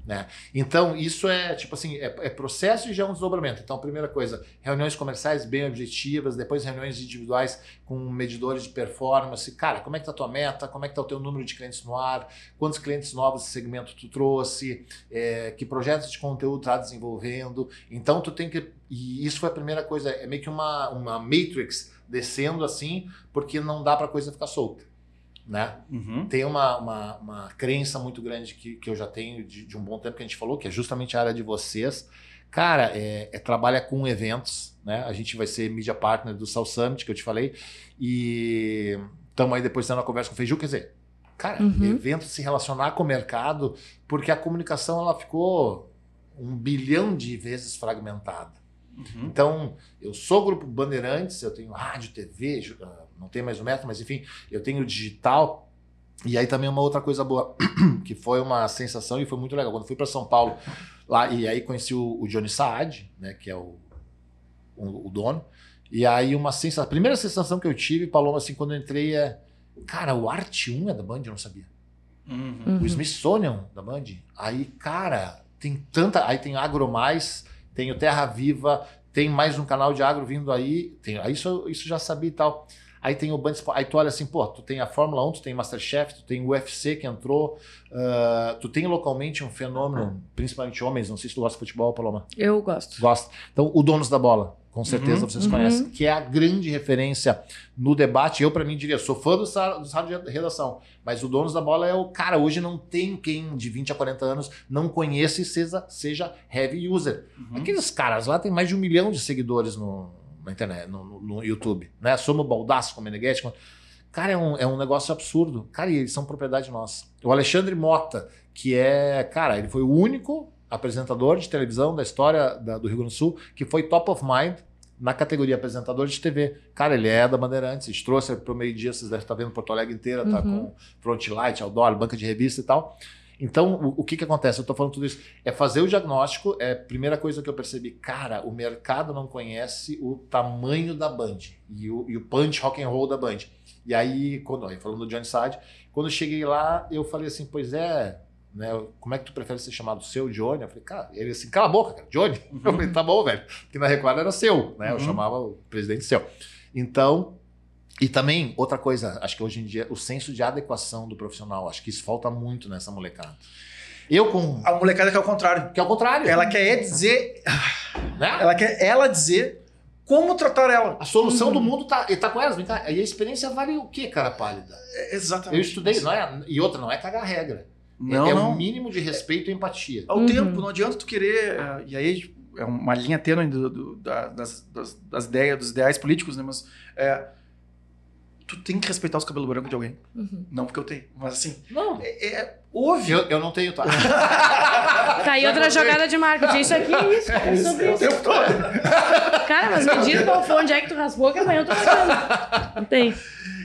Né? Então, isso é tipo assim, é, é processo e já é um desdobramento. Então, primeira coisa, reuniões comerciais bem objetivas, depois reuniões individuais com medidores de performance. Cara, como é que tá a tua meta? Como é que tá o teu número de clientes no ar? Quantos clientes novos desse segmento tu trouxe? É, que projetos de conteúdo tá desenvolvendo? Então, tu tem que... E isso foi a primeira coisa, é meio que uma, uma matrix descendo assim, porque não dá pra coisa ficar solta. Né? Uhum. Tem uma, uma, uma crença muito grande que, que eu já tenho de, de um bom tempo que a gente falou, que é justamente a área de vocês. Cara, é, é trabalha com eventos, né? A gente vai ser media partner do South Summit, que eu te falei, e estamos aí depois tendo uma conversa com o Feiju, quer dizer, cara, Uhum. evento se relacionar com o mercado, porque a comunicação ela ficou um bilhão de vezes fragmentada. Uhum. Então, eu sou grupo Bandeirantes, eu tenho rádio, TV, ah, não tem mais o método, mas enfim, eu tenho digital. E aí também uma outra coisa boa, *clears throat* que foi uma sensação e foi muito legal. Quando fui para São Paulo, lá, e aí conheci o, o Johnny Saad, né, que é o, o, o dono. E aí uma sensação, a primeira sensação que eu tive, Paloma, assim, quando eu entrei é, cara, o Arte 1 é da Band, eu não sabia Uhum. Uhum. o Smithsonian da Band. Aí, cara, tem tanta. Aí tem Agro Mais, tem o Terra Viva, tem mais um canal de agro vindo aí. Tem, isso, isso já sabia e tal. Aí tem o Band Sport. Aí tu olha assim, pô, tu tem a Fórmula 1, tu tem Masterchef, tu tem o UFC que entrou, ah, tu tem localmente um fenômeno, principalmente homens, não sei se tu gosta de futebol, Paloma. Eu gosto. Gosta. Então, o Donos da Bola, com certeza Uhum. vocês Uhum. conhecem, que é a grande referência no debate. Eu, para mim, diria, sou fã do Sala de Redação, mas o Donos da Bola é o cara. Hoje não tem quem de 20 a 40 anos não conheça e seja, seja heavy user. Uhum. Aqueles caras lá têm mais de um milhão de seguidores no, na internet, no, no- no YouTube, né? Somos Baldaço com Meneghetti. com- Cara, é um, é um negócio absurdo. Cara, e eles são propriedade nossa. O Alexandre Mota, que é, cara, ele foi o único apresentador de televisão da história da- do Rio Grande do Sul que foi top of mind na categoria apresentador de TV. Cara, ele é da Bandeirantes, a gente trouxe para o meio-dia, vocês devem estar vendo Porto Alegre inteira, tá Uhum. com Frontlight, outdoor, banca de revista e tal. Então, o, o que que acontece? Eu tô falando tudo isso. É fazer o diagnóstico, é a primeira coisa que eu percebi. Cara, o mercado não conhece o tamanho da Band e o, e o punch rock and roll da Band. E aí, quando, aí, falando do Johnny Side, quando eu cheguei lá, eu falei assim, pois é, né, como é que tu prefere ser chamado seu Johnny? Eu falei, cara, ele assim, cala a boca, cara, Johnny. *laughs* Eu falei, tá bom, velho. Porque na Record era seu, né? Eu Uhum. chamava o presidente seu. Então, e também, outra coisa, acho que hoje em dia, o senso de adequação do profissional, acho que isso falta muito nessa molecada. Eu com... A molecada que é o contrário. Que é o contrário. Ela quer dizer. né? Ela quer ela dizer como tratar ela. A solução Uhum. do mundo tá, tá com elas. Cá. E a experiência vale o quê, cara pálida? É, exatamente. Eu estudei, não é? E outra, não é cagar regra. Não, é, é não. o mínimo de respeito e empatia. Ao Uhum. tempo, não adianta tu querer. eh, E aí é uma linha tênue do- do- da- das, das, das ideias, dos ideais políticos, né? Mas é, tu tem que respeitar os cabelos brancos de alguém. Uhum. Não porque eu tenho, mas assim, Não. é, é óbvio. Eu, eu não tenho, tá? *laughs* Tá aí outra jogada de marketing. Isso aqui é isso. É sobre o isso. tempo todo. *laughs* Cara, mas me diz qual foi onde é que tu raspou, que amanhã eu tô raspando. Não tem.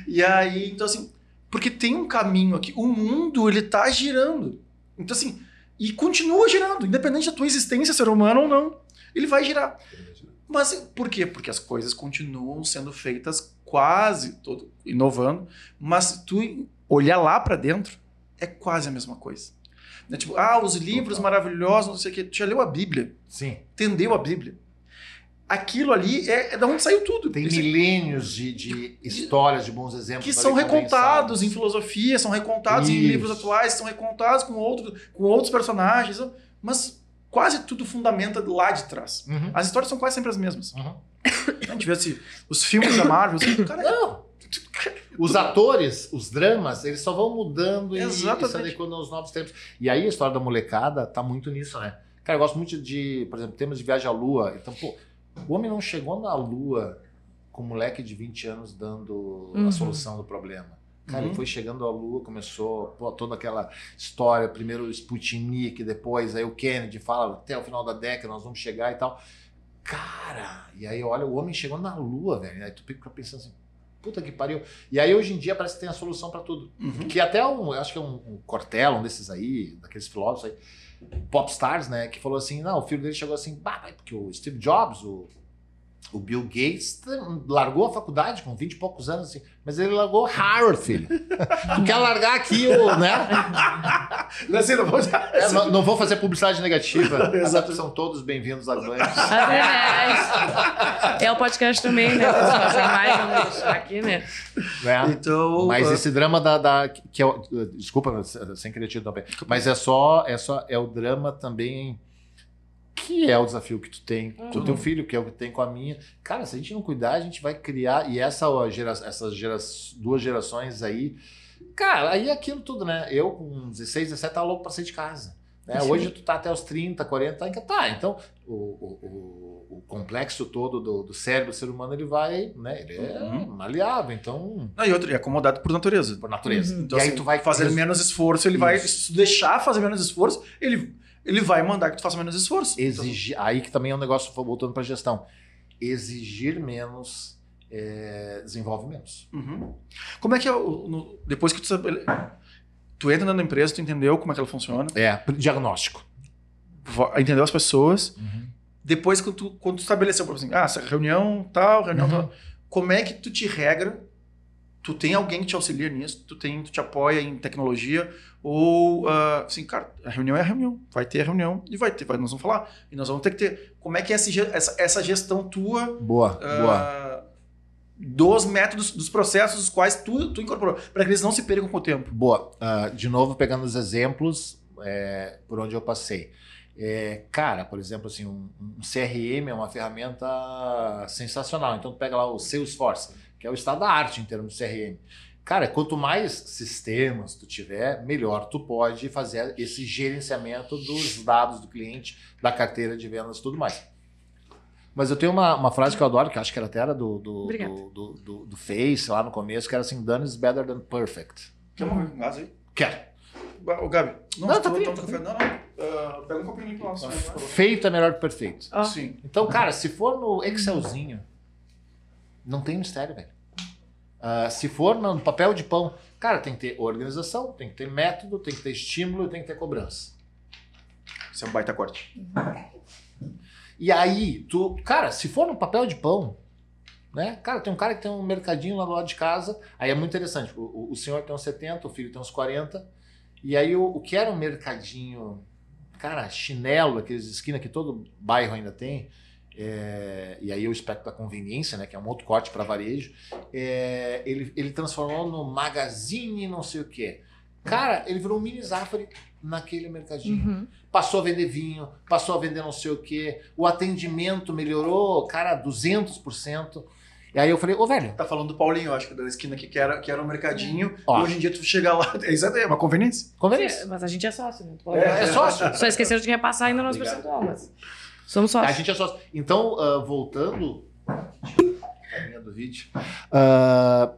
E aí, então assim, porque tem um caminho aqui. O mundo, ele tá girando. Então assim, e continua girando, independente da tua existência ser humano ou não. Ele vai girar. Mas por quê? Porque as coisas continuam sendo feitas quase todo inovando, mas se tu olhar lá pra dentro, é quase a mesma coisa. É tipo, ah, os livros maravilhosos, não sei o quê. Tu já leu a Bíblia, Sim. entendeu a Bíblia. Aquilo ali é, é da onde saiu tudo. Tem milênios de, de histórias, de bons exemplos. que são recontados em filosofia, são recontados em Isso. livros atuais, são recontados com, outro, com outros personagens. Mas quase tudo fundamenta lá de trás. Uhum. As histórias são quase sempre as mesmas. Uhum. A gente vê assim, os filmes da Marvel, assim, cara, Não. Os atores, os dramas, eles só vão mudando e, e Exatamente. se adequando aos novos tempos. E aí a história da molecada tá muito nisso, né? Cara, eu gosto muito de, por exemplo, temas de viagem à lua. Então, pô, o homem não chegou na lua com um moleque de 20 anos dando Uhum. a solução do problema. Cara, Uhum. ele foi chegando à lua, começou pô, toda aquela história, primeiro o Sputnik, depois aí o Kennedy fala, até o final da década nós vamos chegar e tal. Cara, e aí olha, o homem chegou na lua, velho. Aí tu fica pensando assim, puta que pariu. E aí hoje em dia parece que tem a solução pra tudo. Uhum. Que até um, eu acho que é um, um Cortella, um desses aí, daqueles filósofos aí, popstars, né, que falou assim, não, o filho dele chegou assim, bah, porque o Steve Jobs, o, o Bill Gates, largou a faculdade com 20 e poucos anos, assim, mas ele largou Harvard, filho. tu quer largar aqui o, né? *laughs* Assim, não vou- É, não, não vou fazer publicidade negativa. *laughs* Exato. São todos bem-vindos a Glândios. *laughs* É, é o podcast também, né? Mais, vamos deixar aqui, né? né? Então, Mas ah, esse drama da, da- que é, desculpa, sem querer te interromper, mas é só, é só é o drama também que é o desafio que tu tem com o teu filho, que é o que tem com a minha. Cara, se a gente não cuidar, a gente vai criar e essa gera, essas gera, duas gerações aí, cara, aí é aquilo tudo, né? Eu com 16, 17 tava louco pra sair de casa. Né? Hoje tu tá até os 30, 40, tá, tá. Então, o, o, o, o complexo todo do, do cérebro do ser humano, ele vai, né? Ele é Uhum. maleável, então, não, e outro, é acomodado por natureza. por natureza. Uhum. Então, e aí assim, tu vai fazer menos esforço, ele vai. Isso. Tu deixar fazer menos esforço, ele, ele vai mandar que tu faça menos esforço. exigir. Aí que também é um negócio voltando para gestão. Exigir menos é, desenvolve menos. Então, uhum. Como é que é o. no- depois que tu. Tu entra na empresa, tu entendeu como é que ela funciona, É, diagnóstico. entendeu as pessoas. Depois, quando tu, quando tu estabeleceu, por exemplo, assim, ah, essa reunião tal, reunião Uhum. tal. Como é que tu te regra? Tu tem alguém que te auxilia nisso? Tu, tem, tu te apoia em tecnologia? Ou, ah, assim, cara, a reunião é a reunião. Vai ter a reunião e vai ter, vai, nós vamos falar. E nós vamos ter que ter. Como é que é essa, essa gestão tua Boa, ah, boa. dos métodos, dos processos os quais tu, tu incorporou, para que eles não se percam com o tempo? Boa. Ah, de novo, pegando os exemplos é, por onde eu passei. É, cara, por exemplo, assim, um, um CRM é uma ferramenta sensacional. Então, tu pega lá o Salesforce, que é o estado da arte em termos de CRM. Cara, quanto mais sistemas tu tiver, melhor tu pode fazer esse gerenciamento dos dados do cliente, da carteira de vendas e tudo mais. Mas eu tenho uma, uma frase que eu adoro, que acho que era até era do, do, do, do, do- do Face lá no começo, que era assim, done is better than perfect. Quer uma com gás aí? Quero. Ô, Gabi. Não, tá tô- tô- tá tô-. Não, não. ah, pega um copinho lá. só, por favor. Feito é melhor que perfeito. Ó. Sim. Então, cara, se for no Excelzinho, não tem mistério, velho. Ah, se for no papel de pão, cara, tem que ter organização, tem que ter método, tem que ter estímulo e tem que ter cobrança. Isso é um baita corte. E aí, tu, cara, se for no papel de pão, né? Cara, tem um cara que tem um mercadinho lá do lado de casa, aí é muito interessante. O, o- senhor tem uns 70, o filho tem uns 40, e aí o, o que era um mercadinho, cara, chinelo, aqueles de esquina que todo bairro ainda tem, é, e aí o espectro da conveniência, né, que é um outro corte para varejo, é, ele, ele transformou no magazine não sei o quê. Cara, ele virou um mini Zafari naquele mercadinho Uhum. passou a vender vinho, passou a vender não sei o quê, o atendimento melhorou, cara, 200%. E aí eu falei, ô velho, Tá falando do Paulinho, eu acho que da esquina aqui, que era, que era um mercadinho. Ó. E hoje em dia tu chega lá. *laughs* É exatamente, é uma conveniência. conveniência. Mas a gente é sócio, né? É, é sócio. Só esqueceram de repassar ainda o nosso Obrigado. percentual, mas somos A sócios. gente é sócio. Então, ah, voltando. Carinha do vídeo. ah,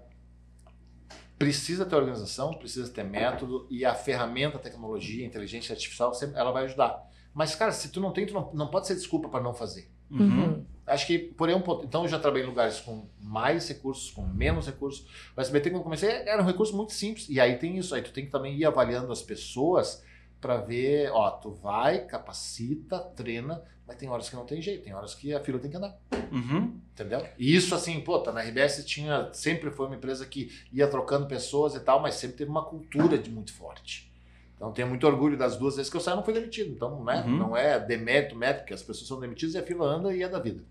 precisa ter organização, precisa ter método e a ferramenta, a tecnologia, a inteligência artificial, sempre- ela vai ajudar. Mas, cara, se tu não tem, tu não, não pode ser desculpa para não fazer. Uhum. Acho que por aí um ponto. Então eu já trabalhei em lugares com mais recursos, com menos recursos. O SBT, quando eu comecei, era um recurso muito simples. E aí tem isso. Aí tu tem que também ir avaliando as pessoas para ver, ó, tu vai, capacita, treina, mas tem horas que não tem jeito, tem horas que a fila tem que andar. Uhum. Entendeu? E isso, assim, pô, tá na RBS tinha, sempre foi uma empresa que ia trocando pessoas e tal, mas sempre teve uma cultura de muito forte. Então tenho muito orgulho das duas vezes que eu saí, não fui demitido. Então, né, Uhum. não é demérito, mérito, porque as pessoas são demitidas e a fila anda e é da vida.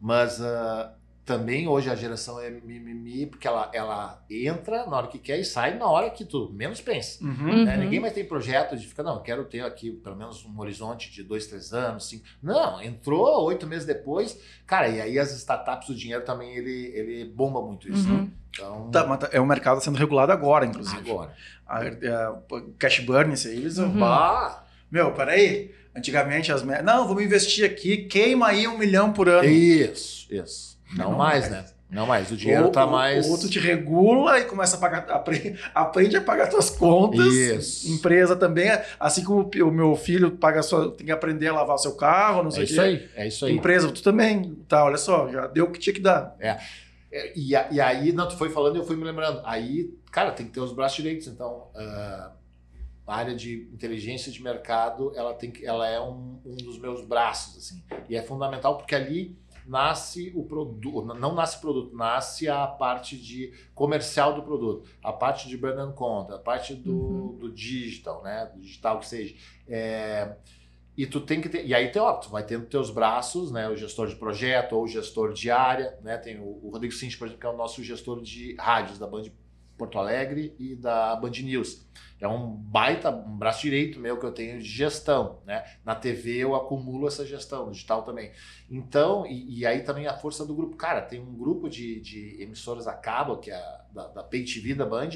Mas ah, também hoje a geração é mimimi, porque ela, ela entra na hora que quer e sai na hora que tu menos pensa. Uhum. né? Uhum. Ninguém mais tem projeto de ficar, não, eu quero ter aqui pelo menos um horizonte de dois, três anos, cinco. Não, entrou oito meses depois, cara, e aí as startups, o dinheiro também, ele, ele bomba muito isso. Uhum. né? Então, Tá, mas tá- é um mercado sendo regulado agora, inclusive. agora. A, a- cash burn, isso aí, eles... Uhum. Bah, Meu, peraí. Antigamente as... me- Não, vamos investir aqui, queima aí um milhão por ano. isso, isso. Não, Não mais, mais. né? Não mais. O dinheiro ou, tá mais. Ou tu te regula e começa a pagar, aprende, aprende a pagar tuas contas. Isso. Empresa também, assim como o o meu filho paga sua, tem que aprender a lavar o seu carro, não sei É o quê. isso aí, é isso aí. Empresa, tu também, tá, olha só, já deu o que tinha que dar. É, E, a- e aí, não, tu foi falando e eu fui me lembrando. Aí, cara, tem que ter os braços direitos. Então, ah, a área de inteligência de mercado, ela, tem que, ela é um, um dos meus braços, assim. E é fundamental porque ali nasce o produto, não nasce o produto, nasce a parte de comercial do produto, a parte de brand and content, a parte do, Uhum. do digital, né, do digital que seja. É, e tu tem que ter, e aí tem, ó, tu vai tendo teus braços, né, o gestor de projeto ou o gestor de área, né, tem o, o Rodrigo Cinti, por exemplo, que é o nosso gestor de rádios da Band Porto Alegre e da Band News. É um baita, um braço direito meu que eu tenho de gestão, né? Na TV eu acumulo essa gestão, no digital também. Então, e, e aí também a força do grupo. Cara, tem um grupo de, de emissoras a cabo, que é a, da, da Pay TV da Band,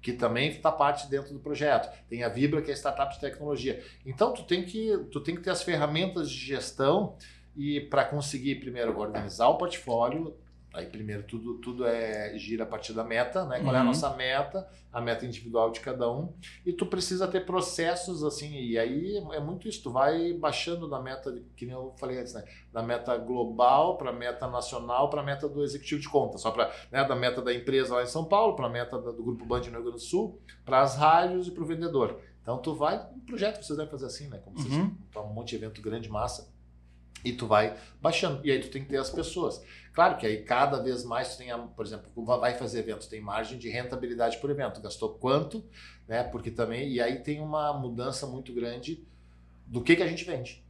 que também está parte dentro do projeto. Tem a Vibra, que é startup de tecnologia. Então, tu tem que, tu tem que ter as ferramentas de gestão e para conseguir, primeiro, organizar o portfólio, Aí primeiro tudo, tudo é gira a partir da meta, né? Qual é a Uhum. nossa meta, a meta individual de cada um. E tu precisa ter processos assim, e aí é muito isso, tu vai baixando da meta, que nem eu falei antes, né? Da meta global para meta nacional, para meta do executivo de conta, só para né, da meta da empresa lá em São Paulo, para meta do grupo Band no Rio Grande do Sul, para as rádios e para o vendedor. Então tu vai, um projeto vocês devem fazer assim, né? Como vocês Uhum. um monte de evento grande, massa. E tu vai baixando. E aí tu tem que ter as pessoas. Claro que aí cada vez mais tu tem, a- por exemplo, vai fazer evento, tem margem de rentabilidade por evento. Gastou quanto, né? Porque também. E aí tem uma mudança muito grande do que, que a gente vende.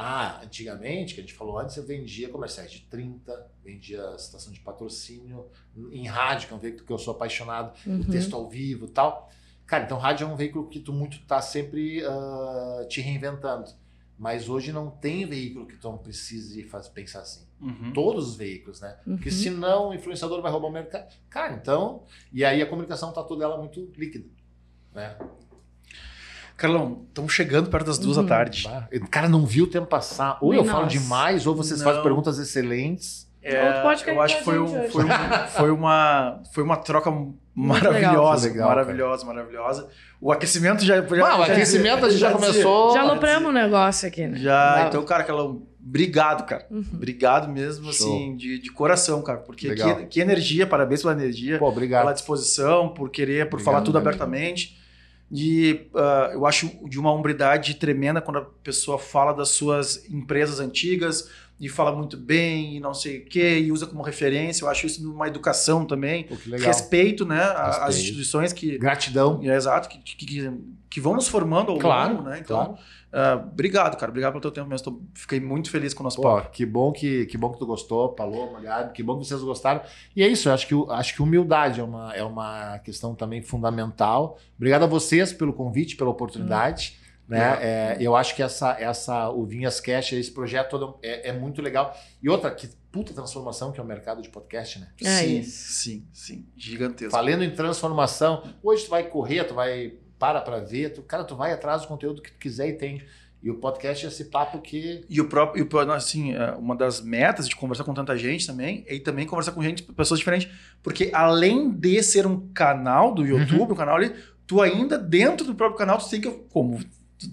Ah, antigamente, que a gente falou antes, eu vendia comerciais de 30, vendia estação de patrocínio em rádio, que é um veículo que eu sou apaixonado Uhum. texto ao vivo e tal. Cara, então rádio é um veículo que tu muito tá sempre ah, te reinventando. Mas hoje não tem veículo que tu não precise faz, pensar assim. Uhum. Todos os veículos, né? Porque Uhum. senão o influenciador vai roubar o mercado. Cara, então. E aí a comunicação tá toda ela muito líquida. Né? Carlão, estamos chegando perto das duas Uhum. da tarde. Bah, O cara não viu o tempo passar. Ou eu falo nós. demais, ou vocês Não. fazem perguntas excelentes. É, Outro podcast eu acho que foi, um- foi, um- foi uma, foi uma troca maravilhosa, legal, maravilhosa, maravilhosa. O aquecimento já... já Ah, o já- aquecimento a gente já dizia- começou. Já alopramos o negócio aqui, né? Já, então, cara, Carlão, obrigado, cara. Uhum. Obrigado mesmo, Show. assim, de, de coração, cara. Porque que, que energia, parabéns pela energia, Pô, obrigado. pela disposição, por querer, por Obrigado, falar tudo velho. abertamente. E ah, eu acho de uma hombridade tremenda quando a pessoa fala das suas empresas antigas e fala muito bem e não sei o quê, e usa como referência. Eu acho isso uma educação também. Pô. Respeito, né? a- As Respeito. instituições que. Gratidão. É, exato, que, que, que, vão nos formando ao Claro, longo, né? Então, claro. ah, obrigado, cara. Obrigado pelo teu tempo mesmo. Tô- fiquei muito feliz com o nosso Pô, papo. que bom que, que bom que tu gostou, Paloma, Gabi, que bom que vocês gostaram. E é isso, eu acho que, acho que humildade é uma, é uma questão também fundamental. Obrigado a vocês pelo convite, pela oportunidade. Né? É, eu acho que essa, essa, o Vinhas Cash, esse projeto todo é, é muito legal. E outra, que puta transformação que é o mercado de podcast, né? É sim, isso. sim, sim. Gigantesco. Falando em transformação, hoje tu vai correr, tu vai para pra ver, tu, cara, tu vai atrás do conteúdo que tu quiser e tem. E o podcast é esse papo que E o próprio, e o assim, é, uma das metas de conversar com tanta gente também é também conversar com gente, pessoas diferentes. Porque além de ser um canal do YouTube, um canal ali, tu ainda dentro do próprio canal, tu tem que, como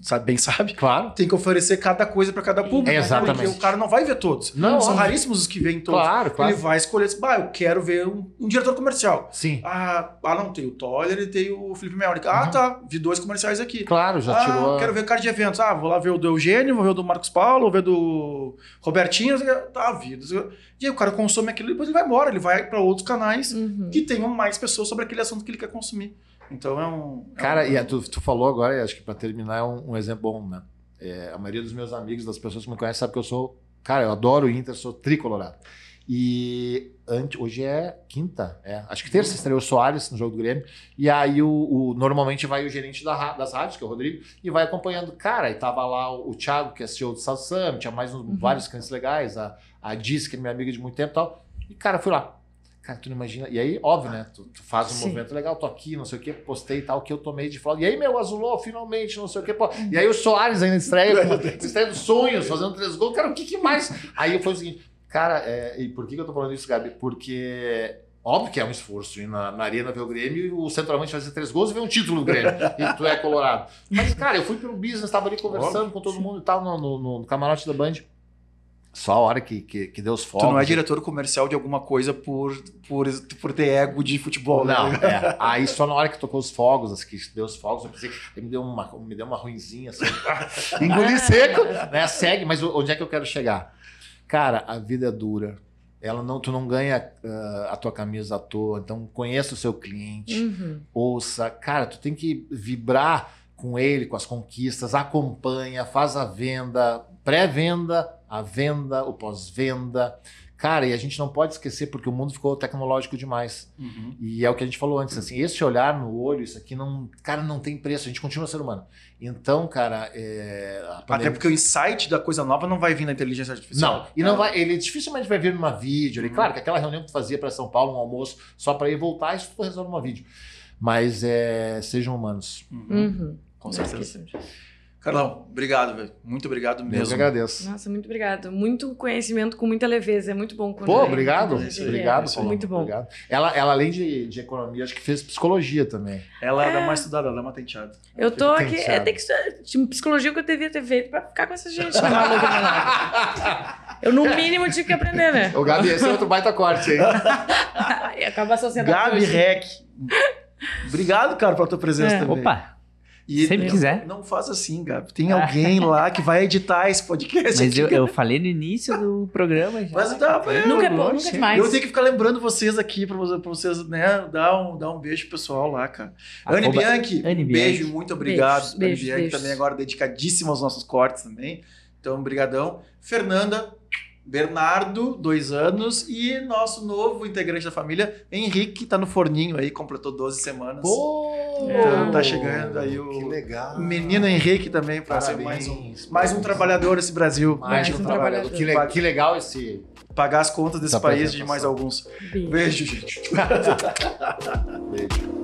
sabe, bem *laughs* sabe, Claro. tem que oferecer cada coisa para cada público. É, exatamente. Porque o cara não vai ver todos. Não, São raríssimos os que veem todos. Claro, claro. Ele vai escolher, assim, bah, eu quero ver um, um diretor comercial. Sim. Ah, ah, não, tem o Toller e tem o Felipe Melnick. Ah, Uhum. tá, vi dois comerciais aqui. Claro, já ah, tirou. quero ver cara de eventos. Ah, vou lá ver o do Eugênio, vou ver o do Marcos Paulo, vou ver do Robertinho. Tá, vi. E aí o cara consome aquilo e depois ele vai embora. Ele vai para outros canais Uhum. que tenham mais pessoas sobre aquele assunto que ele quer consumir. Então é um. é Cara, um- e a- tu, tu falou agora, e acho que para terminar é um, um exemplo bom, né? É, a maioria dos meus amigos, das pessoas que me conhecem, sabe que eu sou. Cara, eu adoro o Inter, sou tricolorado. E ante, hoje é quinta, é. Acho que terça estreou o Soares no jogo do Grêmio. E aí o, o- normalmente vai o gerente da das rádios, que é o Rodrigo, e vai acompanhando. Cara, e tava lá o, o Thiago, que é CEO do South Summit, tinha mais uns, vários clientes legais, a, a Diz, que é minha amiga de muito tempo e tal. E, cara, fui lá. Cara, tu não imagina. E aí, óbvio, né? Tu, tu faz um Sim. movimento legal, tô aqui, não sei o quê, postei e tal, que eu tomei de flauta. E aí, meu, azulou, finalmente, não sei o quê. Pô. E aí o Soares ainda estreia, *laughs* estreia dos sonhos, fazendo três gols. Cara, o que, que mais? Aí foi o seguinte, cara, é, e por que, que eu tô falando isso, Gabi? Porque. Óbvio que é um esforço ir na, na arena ver o Grêmio e o centralmente fazer três gols e ver um título do Grêmio. *laughs* e tu é colorado. Mas, cara, eu fui pelo business, tava ali conversando com todo mundo e tal, no, no- no camarote da Band. Só a hora que, que, que deu os fogos. Tu não é diretor comercial de alguma coisa por, por, por ter ego de futebol, Não, né? é. *laughs* Aí só na hora que tocou os fogos, assim, que deu os fogos, eu pensei me deu uma, me deu uma ruinzinha, assim. *laughs* Engoli seco, né? Segue, mas onde é que eu quero chegar? Cara, a vida é dura. Ela não, tu não ganha ah, a tua camisa à toa, então conheça o seu cliente, Uhum. ouça. Cara, tu tem que vibrar com ele, com as conquistas, acompanha, faz a venda, pré-venda, a venda, o pós-venda. Cara, e a gente não pode esquecer porque o mundo ficou tecnológico demais. Uhum. E é o que a gente falou antes, assim, esse olhar no olho, isso aqui não, cara, não tem preço, a gente continua ser humano. Então, cara, é, a Até pandemia- porque o insight da coisa nova não vai vir na inteligência artificial. não, e não vai, ele dificilmente vai vir numa vídeo, ali. Uhum. claro que aquela reunião que tu fazia para São Paulo, um almoço, só para ir voltar, isso tu resolve numa vídeo. Mas é, sejam humanos. Uhum. Uhum. Com certeza. disso. Carlão, obrigado, velho. Muito obrigado Eu mesmo. que agradeço. Nossa, muito obrigado. Muito conhecimento com muita leveza. É muito bom. quando Pô, é- obrigado. É aí, obrigado, é aí. Paulo, Muito bom. Obrigado. Ela, ela, além de, de economia, acho que fez psicologia também. Ela dá É. uma estudada, ela dá uma tenteada. Eu tô aqui. É, tem que estudar. Tinha psicologia que eu devia ter feito pra ficar com essa gente maluca. *laughs* Eu, no mínimo, tive que aprender, né? Ô, Gabi, esse é outro baita corte, hein? *laughs* E acaba a sociedade. Gabi. Rec. Obrigado, cara, pela tua presença É. também. Opa, E Sempre não, quiser. Não faz assim, Gabi. Tem alguém *laughs* lá que vai editar esse podcast. mas aqui, eu, eu falei no início do programa já. Mas tá, eu, Nunca é eu, bom, nunca é demais. eu tenho que ficar lembrando vocês aqui pra vocês, pra vocês né, dar um, dar um beijo pro pessoal lá, cara. Anne Bianchi, Anne um Bianchi. beijo, muito obrigado. Beijos, Anne Bianchi beijos. também agora dedicadíssima aos nossos cortes também. Então, brigadão. Fernanda, Bernardo, dois anos, e nosso novo integrante da família, Henrique, está no forninho aí, completou 12 semanas. Pô! Então tá chegando aí o que legal. menino Henrique também para ser mais um, mais um trabalhador esse Brasil. Mais, um, um trabalhador. Que, le que legal esse... Pagar as contas desse tá país de mais alguns. Beijo, Beijo gente. *laughs* Beijo.